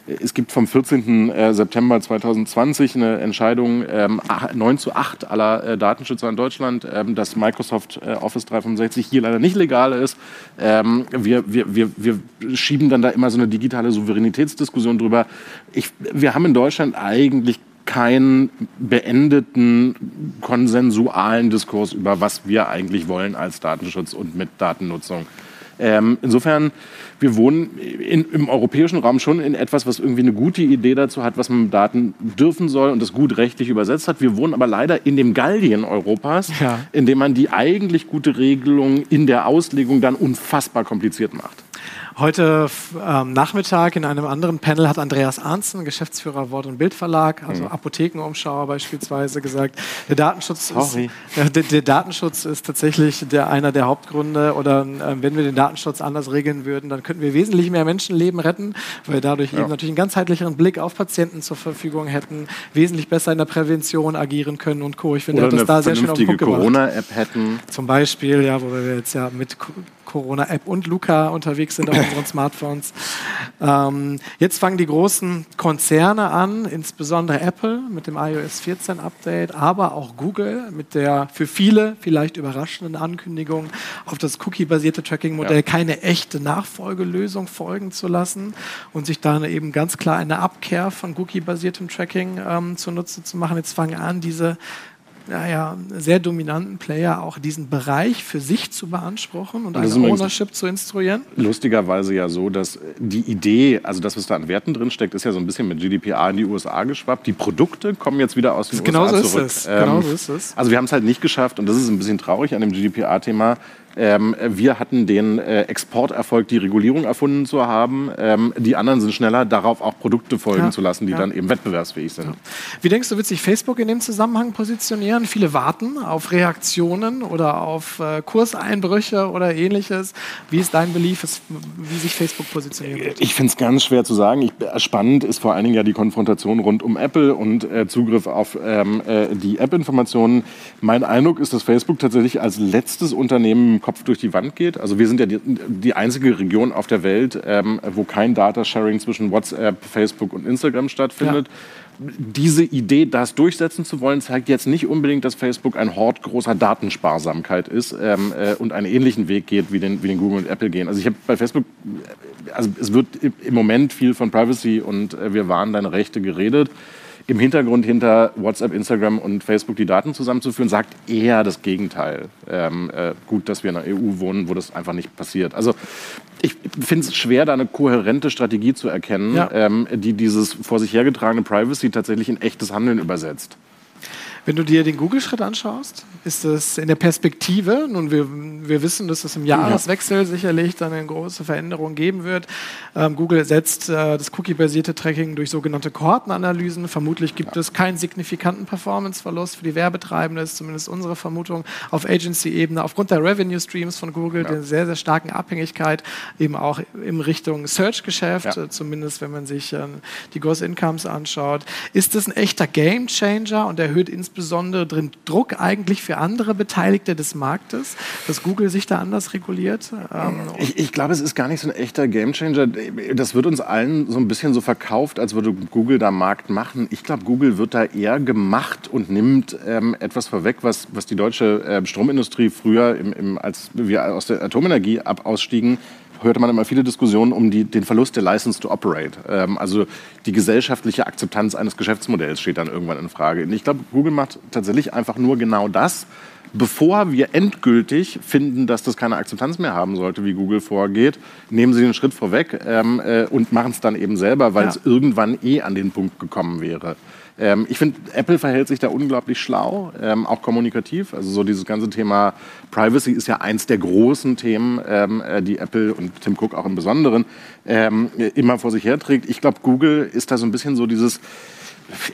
Ähm, es gibt vom 14. Äh, September 2020 eine Entscheidung, 9 ähm, zu 8 aller äh, Datenschützer in Deutschland, dass Microsoft Office 365 hier leider nicht legal ist. Wir, wir, wir, wir schieben dann da immer so eine digitale Souveränitätsdiskussion drüber. Ich, wir haben in Deutschland eigentlich keinen beendeten konsensualen Diskurs über was wir eigentlich wollen als Datenschutz und mit Datennutzung. Ähm, insofern, wir wohnen in, im europäischen Raum schon in etwas, was irgendwie eine gute Idee dazu hat, was man mit Daten dürfen soll und das gut rechtlich übersetzt hat. Wir wohnen aber leider in dem Gallien Europas, ja. in dem man die eigentlich gute Regelung in der Auslegung dann unfassbar kompliziert macht. Heute ähm, Nachmittag in einem anderen Panel hat Andreas Arnzen, Geschäftsführer Wort- und Bildverlag, also mhm. Apothekenumschauer beispielsweise, gesagt, der Datenschutz, ist, äh, der, der, Datenschutz ist tatsächlich der, einer der Hauptgründe oder äh, wenn wir den Datenschutz anders regeln würden, dann könnten wir wesentlich mehr Menschenleben retten, weil wir dadurch ja. eben natürlich einen ganzheitlicheren Blick auf Patienten zur Verfügung hätten, wesentlich besser in der Prävention agieren können und Co. Ich finde, oder das da sehr schön auf den Punkt Corona-App hätten. Zum Beispiel, ja, wo wir jetzt ja mit Corona-App und Luca unterwegs sind auf unseren Smartphones. Ähm, jetzt fangen die großen Konzerne an, insbesondere Apple mit dem iOS 14 Update, aber auch Google mit der für viele vielleicht überraschenden Ankündigung, auf das Cookie-basierte Tracking-Modell ja. keine echte Nachfolgelösung folgen zu lassen und sich dann eben ganz klar eine Abkehr von Cookie-basiertem Tracking ähm, zunutze zu machen. Jetzt fangen an, diese naja, sehr dominanten Player auch diesen Bereich für sich zu beanspruchen und eine Ownership zu instruieren? Lustigerweise ja so, dass die Idee, also das, was da an Werten drin steckt, ist ja so ein bisschen mit GDPR in die USA geschwappt. Die Produkte kommen jetzt wieder aus den genau USA so zurück. Ist es. Ähm, genau so ist es. Also wir haben es halt nicht geschafft und das ist ein bisschen traurig an dem GDPR-Thema, ähm, wir hatten den äh, Exporterfolg, die Regulierung erfunden zu haben. Ähm, die anderen sind schneller, darauf auch Produkte folgen ja, zu lassen, die ja. dann eben wettbewerbsfähig sind. Ja. Wie denkst du, wird sich Facebook in dem Zusammenhang positionieren? Viele warten auf Reaktionen oder auf äh, Kurseinbrüche oder ähnliches. Wie ist dein Belief, wie sich Facebook positionieren wird? Ich finde es ganz schwer zu sagen. Ich, äh, spannend ist vor allen Dingen ja die Konfrontation rund um Apple und äh, Zugriff auf ähm, äh, die App-Informationen. Mein Eindruck ist, dass Facebook tatsächlich als letztes Unternehmen Kopf durch die Wand geht. Also wir sind ja die, die einzige Region auf der Welt, ähm, wo kein Data-Sharing zwischen WhatsApp, Facebook und Instagram stattfindet. Ja diese Idee, das durchsetzen zu wollen, zeigt jetzt nicht unbedingt, dass Facebook ein Hort großer Datensparsamkeit ist ähm, äh, und einen ähnlichen Weg geht, wie den, wie den Google und Apple gehen. Also ich habe bei Facebook, also es wird im Moment viel von Privacy und äh, wir wahren deine Rechte geredet im Hintergrund hinter WhatsApp, Instagram und Facebook die Daten zusammenzuführen, sagt eher das Gegenteil. Ähm, äh, gut, dass wir in einer EU wohnen, wo das einfach nicht passiert. Also ich finde es schwer, da eine kohärente Strategie zu erkennen, ja. ähm, die dieses vor sich hergetragene Privacy tatsächlich in echtes Handeln übersetzt. Wenn du dir den Google-Schritt anschaust, ist es in der Perspektive, nun wir, wir wissen, dass es im Jahreswechsel sicherlich dann eine große Veränderung geben wird. Ähm, Google setzt äh, das Cookie-basierte Tracking durch sogenannte Kohortenanalysen. Vermutlich gibt ja. es keinen signifikanten Performance-Verlust für die Werbetreibenden, ist zumindest unsere Vermutung auf Agency-Ebene, aufgrund der Revenue-Streams von Google, ja. der sehr, sehr starken Abhängigkeit, eben auch in Richtung Search-Geschäft, ja. äh, zumindest wenn man sich äh, die Gross Incomes anschaut. Ist das ein echter Game-Changer und erhöht insbesondere insbesondere drin Druck eigentlich für andere Beteiligte des Marktes, dass Google sich da anders reguliert? Ähm, ich, ich, glaube, es ist gar nicht so ein echter Gamechanger. Das wird uns allen so ein bisschen so verkauft, als würde Google da Markt machen. Ich glaube, Google wird da eher gemacht und nimmt ähm, etwas vorweg, was, was die deutsche äh, Stromindustrie früher, im, im, als wir aus der Atomenergie ab ausstiegen, hörte man immer viele Diskussionen um die, den Verlust der License to Operate. Ähm, also die gesellschaftliche Akzeptanz eines Geschäftsmodells steht dann irgendwann in Frage. Und ich glaube, Google macht tatsächlich einfach nur genau das, bevor wir endgültig finden, dass das keine Akzeptanz mehr haben sollte, wie Google vorgeht, nehmen sie den Schritt vorweg ähm, äh, und machen es dann eben selber, weil es ja. irgendwann eh an den Punkt gekommen wäre. Ähm, ich finde, Apple verhält sich da unglaublich schlau, ähm, auch kommunikativ. Also so dieses ganze Thema Privacy ist ja eins der großen Themen, ähm, äh, die Apple und Tim Cook auch im Besonderen ähm, immer vor sich herträgt. Ich glaube, Google ist da so ein bisschen so dieses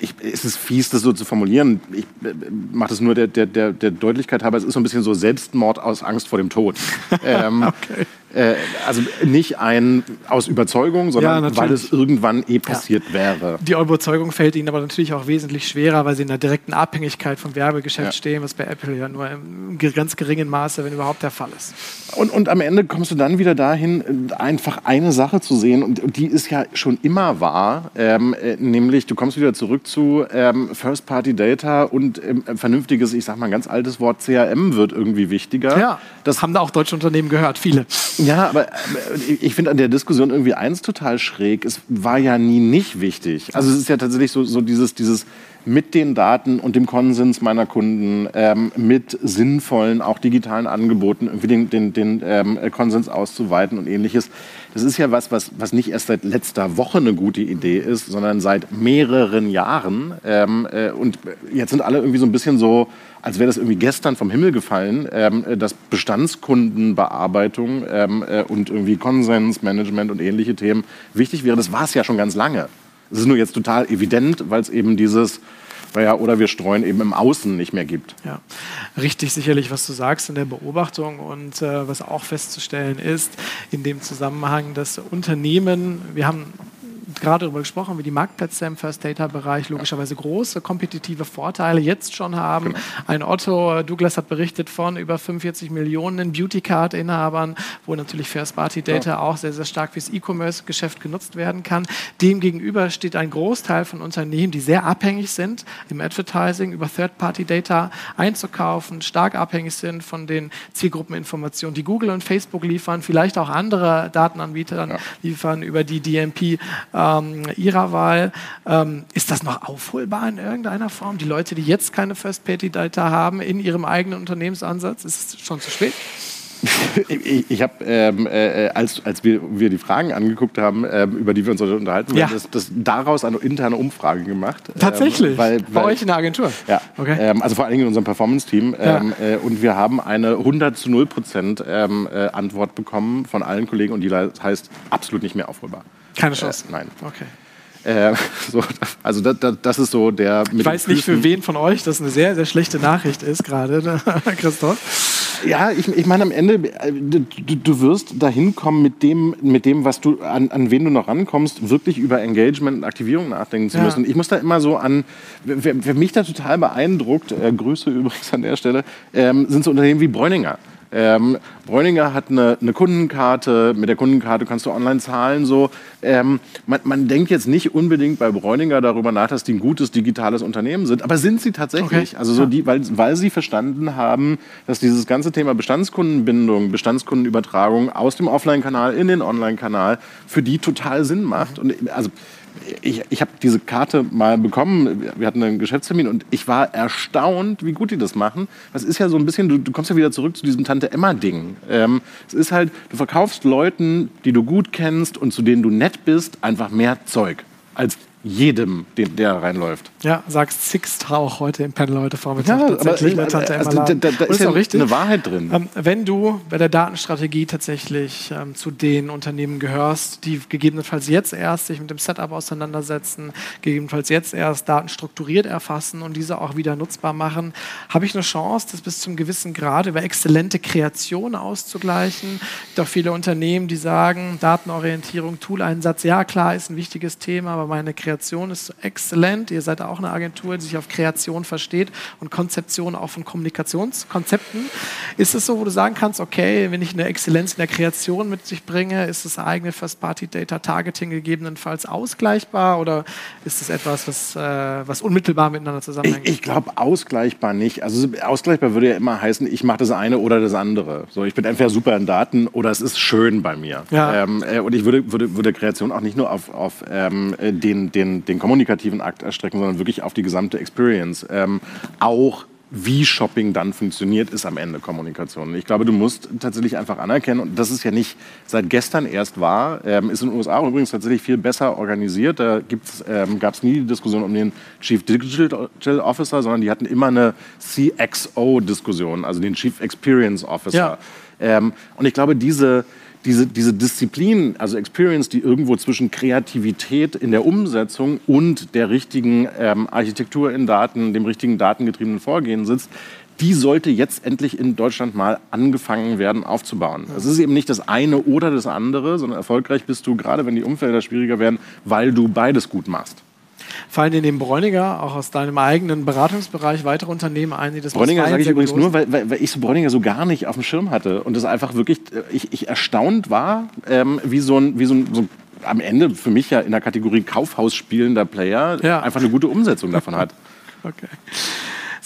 ich, es ist fies, das so zu formulieren. Ich äh, mache das nur der, der, der, Deutlichkeit halber. Es ist so ein bisschen so Selbstmord aus Angst vor dem Tod. ähm, okay. Äh, also nicht ein aus Überzeugung, sondern ja, weil es irgendwann eh passiert ja. wäre. Die Überzeugung fällt ihnen aber natürlich auch wesentlich schwerer, weil sie in der direkten Abhängigkeit vom Werbegeschäft ja. stehen, was bei Apple ja nur im ganz geringen Maße, wenn überhaupt der Fall ist. Und, und am Ende kommst du dann wieder dahin, einfach eine Sache zu sehen und die ist ja schon immer wahr, ähm, äh, nämlich du kommst wieder zurück zu ähm, First-Party-Data und ähm, vernünftiges, ich sag mal ein ganz altes Wort, CRM wird irgendwie wichtiger. Ja, das haben da auch deutsche Unternehmen gehört, viele. Ja, aber ich finde an der Diskussion irgendwie eins total schräg. Es war ja nie nicht wichtig. Also es ist ja tatsächlich so, so dieses, dieses mit den Daten und dem Konsens meiner Kunden, ähm, mit sinnvollen, auch digitalen Angeboten, irgendwie den, den, den ähm, Konsens auszuweiten und ähnliches. Das ist ja was, was, was nicht erst seit letzter Woche eine gute Idee ist, sondern seit mehreren Jahren. Ähm, äh, und jetzt sind alle irgendwie so ein bisschen so, als wäre das irgendwie gestern vom Himmel gefallen, ähm, dass Bestandskundenbearbeitung ähm, äh, und irgendwie Konsensmanagement und ähnliche Themen wichtig wäre. Das war es ja schon ganz lange. Es ist nur jetzt total evident, weil es eben dieses naja, oder wir streuen eben im Außen nicht mehr gibt. Ja, richtig sicherlich, was du sagst in der Beobachtung und äh, was auch festzustellen ist in dem Zusammenhang, dass Unternehmen, wir haben gerade darüber gesprochen, wie die Marktplätze im First Data Bereich logischerweise große kompetitive Vorteile jetzt schon haben. Genau. Ein Otto, Douglas hat berichtet von über 45 Millionen Beauty Card Inhabern, wo natürlich First Party Data ja. auch sehr, sehr stark fürs E-Commerce Geschäft genutzt werden kann. Demgegenüber steht ein Großteil von Unternehmen, die sehr abhängig sind im Advertising über Third Party Data einzukaufen, stark abhängig sind von den Zielgruppeninformationen, die Google und Facebook liefern, vielleicht auch andere Datenanbieter ja. liefern über die DMP ähm, ihrer Wahl. Ähm, ist das noch aufholbar in irgendeiner Form? Die Leute, die jetzt keine First-Party-Data haben in ihrem eigenen Unternehmensansatz, ist es schon zu spät? ich, ich habe, ähm, äh, als, als wir, wir die Fragen angeguckt haben, ähm, über die wir uns heute unterhalten, ja. das, das daraus eine interne Umfrage gemacht. Tatsächlich? Ähm, weil, Bei euch in der Agentur? Ja. Okay. Ähm, also vor allen Dingen in unserem Performance-Team. Ja. Ähm, äh, und wir haben eine 100 zu 0 Prozent ähm, äh, Antwort bekommen von allen Kollegen und die heißt absolut nicht mehr aufholbar. Keine Chance? Äh, nein. Okay. Äh, so, also das, das, das, ist so der. ich weiß nicht, für wen von euch das eine sehr, sehr schlechte Nachricht ist gerade, Christoph. Ja, ich, ich meine, am Ende, äh, du, du wirst dahin kommen mit dem, mit dem was du, an, an wen du noch rankommst, wirklich über Engagement und Aktivierung nachdenken zu müssen. Ja. Ich muss da immer so an, wer, wer mich da total beeindruckt, äh, Grüße übrigens an der Stelle, ähm, sind so Unternehmen wie Bräuninger. Ähm, Bräuninger hat eine, eine, Kundenkarte, mit der Kundenkarte kannst du online zahlen. So. Ähm, man, man, denkt jetzt nicht unbedingt bei Bräuninger darüber nach, dass die ein gutes digitales Unternehmen sind, aber sind sie tatsächlich. Okay. Also so die, weil, weil sie verstanden haben, dass dieses ganze Thema Bestandskundenbindung, Bestandskundenübertragung aus dem Offline-Kanal in den Online-Kanal für die total Sinn macht. Und also ich, ich habe diese Karte mal bekommen, wir hatten einen Geschäftstermin und ich war erstaunt, wie gut die das machen. Das ist ja so ein bisschen, du, du kommst ja wieder zurück zu diesem Tante-Emma-Ding. Ähm, es ist halt, du verkaufst Leuten, die du gut kennst und zu denen du nett bist, einfach mehr Zeug als jedem, den, der reinläuft. Ja, sagst Sixt auch heute im Panel heute Vormittag. Ja, tatsächlich aber, Tante also, da, da, da ist ja richtig. eine Wahrheit drin. Ähm, wenn du bei der Datenstrategie tatsächlich ähm, zu den Unternehmen gehörst, die gegebenenfalls jetzt erst sich mit dem Setup auseinandersetzen, gegebenenfalls jetzt erst Daten strukturiert erfassen und diese auch wieder nutzbar machen, habe ich eine Chance, das bis zum gewissen Grad über exzellente Kreation auszugleichen. Auch viele Unternehmen, die sagen, Datenorientierung, Tooleinsatz, ja klar, ist ein wichtiges Thema, aber meine Kreation Kreation ist exzellent. Ihr seid auch eine Agentur, die sich auf Kreation versteht und Konzeption auch von Kommunikationskonzepten. Ist es so, wo du sagen kannst, okay, wenn ich eine Exzellenz in der Kreation mit sich bringe, ist das eigene First-Party-Data-Targeting gegebenenfalls ausgleichbar oder ist es etwas, was, äh, was unmittelbar miteinander zusammenhängt? Ich, ich glaube, ausgleichbar nicht. Also ausgleichbar würde ja immer heißen, ich mache das eine oder das andere. So, ich bin entweder super in Daten oder es ist schön bei mir. Ja. Ähm, äh, und ich würde, würde, würde Kreation auch nicht nur auf, auf ähm, den, den den, den kommunikativen Akt erstrecken, sondern wirklich auf die gesamte Experience. Ähm, auch wie Shopping dann funktioniert, ist am Ende Kommunikation. Ich glaube, du musst tatsächlich einfach anerkennen, und das ist ja nicht seit gestern erst wahr, ähm, ist in den USA übrigens tatsächlich viel besser organisiert. Da ähm, gab es nie die Diskussion um den Chief Digital Officer, sondern die hatten immer eine CXO-Diskussion, also den Chief Experience Officer. Ja. Ähm, und ich glaube, diese diese, diese Disziplin, also Experience, die irgendwo zwischen Kreativität in der Umsetzung und der richtigen ähm, Architektur in Daten, dem richtigen datengetriebenen Vorgehen sitzt, die sollte jetzt endlich in Deutschland mal angefangen werden aufzubauen. Es ist eben nicht das eine oder das andere, sondern erfolgreich bist du, gerade wenn die Umfelder schwieriger werden, weil du beides gut machst. Fallen dir neben Bräuninger auch aus deinem eigenen Beratungsbereich weitere Unternehmen ein, die das Bräuninger sage ich übrigens nur, weil, weil, weil, ich so Bräuninger so gar nicht auf dem Schirm hatte und das einfach wirklich, äh, ich, ich erstaunt war, ähm, wie so ein, wie so ein, so ein am Ende für mich ja in der Kategorie Kaufhaus spielender Player ja. einfach eine gute Umsetzung davon hat. okay.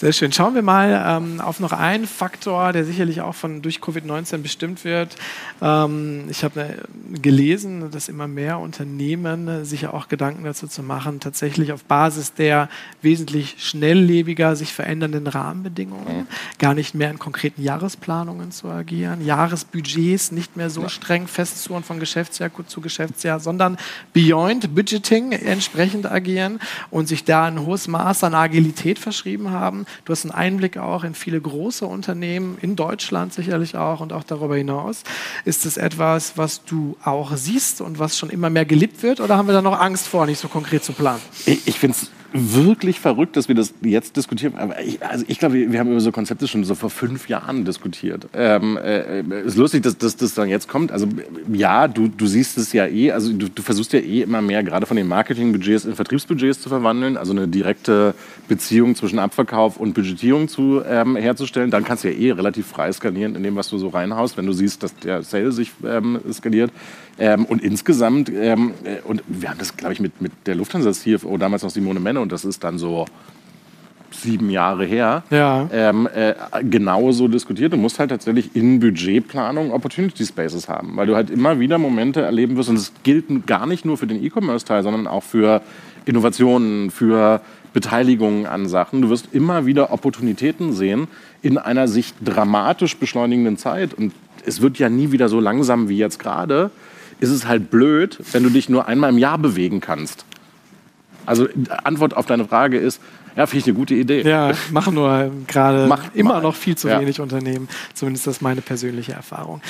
Sehr schön. Schauen wir mal ähm, auf noch einen Faktor, der sicherlich auch von, durch Covid-19 bestimmt wird. Ähm, ich habe äh, gelesen, dass immer mehr Unternehmen äh, sich ja auch Gedanken dazu zu machen, tatsächlich auf Basis der wesentlich schnelllebiger sich verändernden Rahmenbedingungen gar nicht mehr in konkreten Jahresplanungen zu agieren, Jahresbudgets nicht mehr so streng festzuhören von Geschäftsjahr zu Geschäftsjahr, sondern beyond Budgeting entsprechend agieren und sich da ein hohes Maß an Agilität verschrieben haben. Du hast einen Einblick auch in viele große Unternehmen, in Deutschland sicherlich auch und auch darüber hinaus. Ist es etwas, was du auch siehst und was schon immer mehr gelebt wird oder haben wir da noch Angst vor, nicht so konkret zu planen? Ich, ich finde es wirklich verrückt, dass wir das jetzt diskutieren. Aber ich, also ich glaube, wir haben über so Konzepte schon so vor fünf Jahren diskutiert. Ähm, äh, ist lustig, dass, dass das dann jetzt kommt. Also ja, du, du siehst es ja eh. Also du, du versuchst ja eh immer mehr, gerade von den Marketingbudgets in Vertriebsbudgets zu verwandeln. Also eine direkte Beziehung zwischen Abverkauf und Budgetierung zu, ähm, herzustellen. Dann kannst du ja eh relativ frei skalieren in dem, was du so reinhaust, wenn du siehst, dass der Sale sich ähm, skaliert. Ähm, und insgesamt, ähm, äh, und wir haben das, glaube ich, mit, mit der Lufthansa-CFO damals noch Simone Menne, und das ist dann so sieben Jahre her, ja. ähm, äh, genauso diskutiert. Du musst halt tatsächlich in Budgetplanung Opportunity Spaces haben, weil du halt immer wieder Momente erleben wirst, und das gilt gar nicht nur für den E-Commerce-Teil, sondern auch für Innovationen, für Beteiligungen an Sachen. Du wirst immer wieder Opportunitäten sehen in einer sich dramatisch beschleunigenden Zeit. Und es wird ja nie wieder so langsam wie jetzt gerade ist es halt blöd, wenn du dich nur einmal im Jahr bewegen kannst. Also Antwort auf deine Frage ist, ja, finde ich eine gute Idee. Ja, machen nur gerade immer mal. noch viel zu ja. wenig Unternehmen. Zumindest das ist meine persönliche Erfahrung.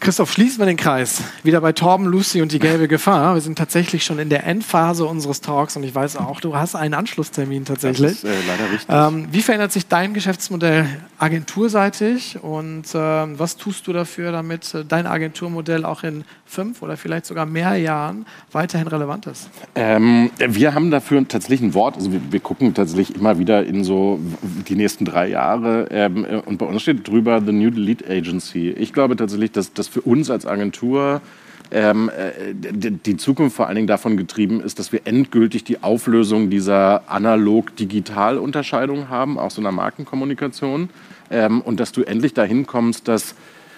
Christoph, schließen wir den Kreis. Wieder bei Torben, Lucy und die gelbe Gefahr. Wir sind tatsächlich schon in der Endphase unseres Talks und ich weiß auch, du hast einen Anschlusstermin tatsächlich. Das ist äh, leider richtig. Ähm, wie verändert sich dein Geschäftsmodell agenturseitig und äh, was tust du dafür, damit äh, dein Agenturmodell auch in fünf oder vielleicht sogar mehr Jahren weiterhin relevant ist? Ähm, wir haben dafür tatsächlich ein Wort. Also wir, wir, gucken tatsächlich immer wieder in so die nächsten drei Jahre ähm, äh, und bei uns steht drüber The New Lead Agency. Ich glaube tatsächlich, dass das für uns als Agentur ähm, äh, die Zukunft vor allen Dingen davon getrieben ist, dass wir endgültig die Auflösung dieser analog-digital-Unterscheidung haben, auch so einer Markenkommunikation. Ähm, und dass du endlich dahin kommst, dass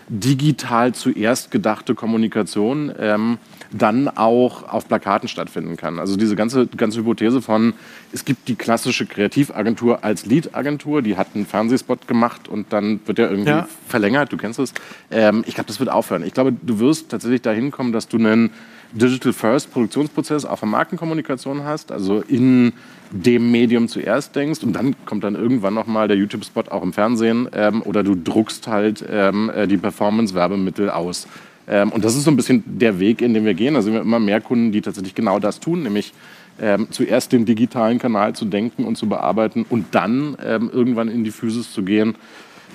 digital zuerst gedachte Kommunikation ähm, dann auch auf Plakaten stattfinden kann. Also diese ganze, ganze Hypothese von, es gibt die klassische Kreativagentur als Lead-Agentur, die hat einen Fernsehspot gemacht und dann wird er irgendwie ja. verlängert, du kennst es. Ähm, ich glaube, das wird aufhören. Ich glaube, du wirst tatsächlich dahin kommen, dass du einen Digital First Produktionsprozess auch von Markenkommunikation hast, also in dem Medium zuerst denkst und dann kommt dann irgendwann nochmal der YouTube-Spot auch im Fernsehen ähm, oder du druckst halt ähm, äh, die Performance-Werbemittel aus. Ähm, und das ist so ein bisschen der Weg, in dem wir gehen. Da sind wir immer mehr Kunden, die tatsächlich genau das tun, nämlich ähm, zuerst den digitalen Kanal zu denken und zu bearbeiten und dann ähm, irgendwann in die Physis zu gehen.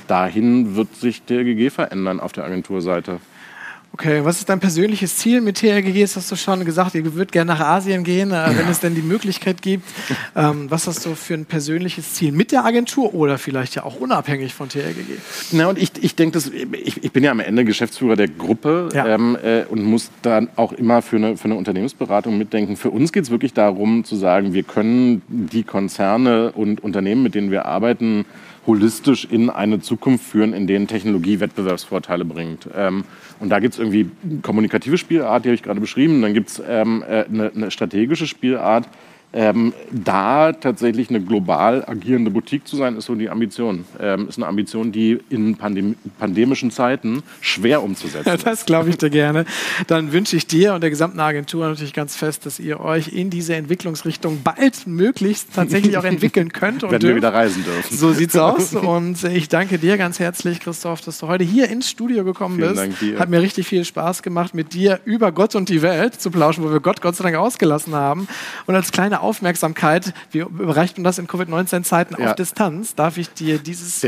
Dahin wird sich der GG verändern auf der Agenturseite. Okay, was ist dein persönliches Ziel mit TRGG? Das hast du schon gesagt, ihr würdet gerne nach Asien gehen, äh, wenn es denn die Möglichkeit gibt. Ähm, was hast du für ein persönliches Ziel mit der Agentur oder vielleicht ja auch unabhängig von TRGG? Na, und ich, ich denke, ich, ich bin ja am Ende Geschäftsführer der Gruppe ja. ähm, äh, und muss dann auch immer für eine, für eine Unternehmensberatung mitdenken. Für uns geht es wirklich darum zu sagen, wir können die Konzerne und Unternehmen, mit denen wir arbeiten, holistisch in eine Zukunft führen, in denen Technologie Wettbewerbsvorteile bringt. Ähm, und da gibt es irgendwie kommunikative Spielart, die habe ich gerade beschrieben. Dann gibt es ähm, äh, eine, eine strategische Spielart, ähm, da tatsächlich eine global agierende Boutique zu sein, ist so die Ambition. Ähm, ist eine Ambition, die in Pandem pandemischen Zeiten schwer umzusetzen ist. das glaube ich dir gerne. Dann wünsche ich dir und der gesamten Agentur natürlich ganz fest, dass ihr euch in diese Entwicklungsrichtung bald möglichst tatsächlich auch entwickeln könnt. Und Wenn wir wieder reisen dürfen. So sieht's aus. Und ich danke dir ganz herzlich, Christoph, dass du heute hier ins Studio gekommen Vielen bist. Dank dir. Hat mir richtig viel Spaß gemacht, mit dir über Gott und die Welt zu plauschen, wo wir Gott Gott sei Dank ausgelassen haben. Und als kleine Aufmerksamkeit, wie überreicht man das in Covid-19-Zeiten ja. auf Distanz, darf ich dir dieses.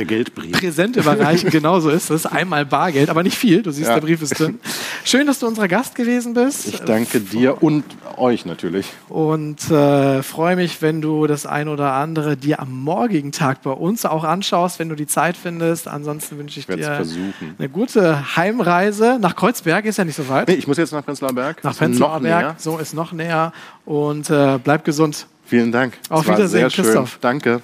Präsent überreichen. genau so ist es. Einmal Bargeld, aber nicht viel. Du siehst, ja. der Brief ist drin. Schön, dass du unser Gast gewesen bist. Ich danke dir und euch natürlich. Und äh, freue mich, wenn du das ein oder andere dir am morgigen Tag bei uns auch anschaust, wenn du die Zeit findest. Ansonsten wünsche ich, ich dir versuchen. eine gute Heimreise nach Kreuzberg. Ist ja nicht so weit. Nee, ich muss jetzt nach Prenzlauer Berg. Nach Prenzlauer Berg. So ist noch näher. Und äh, bleib gesund. Vielen Dank. Auf Wiedersehen, Christoph. Danke.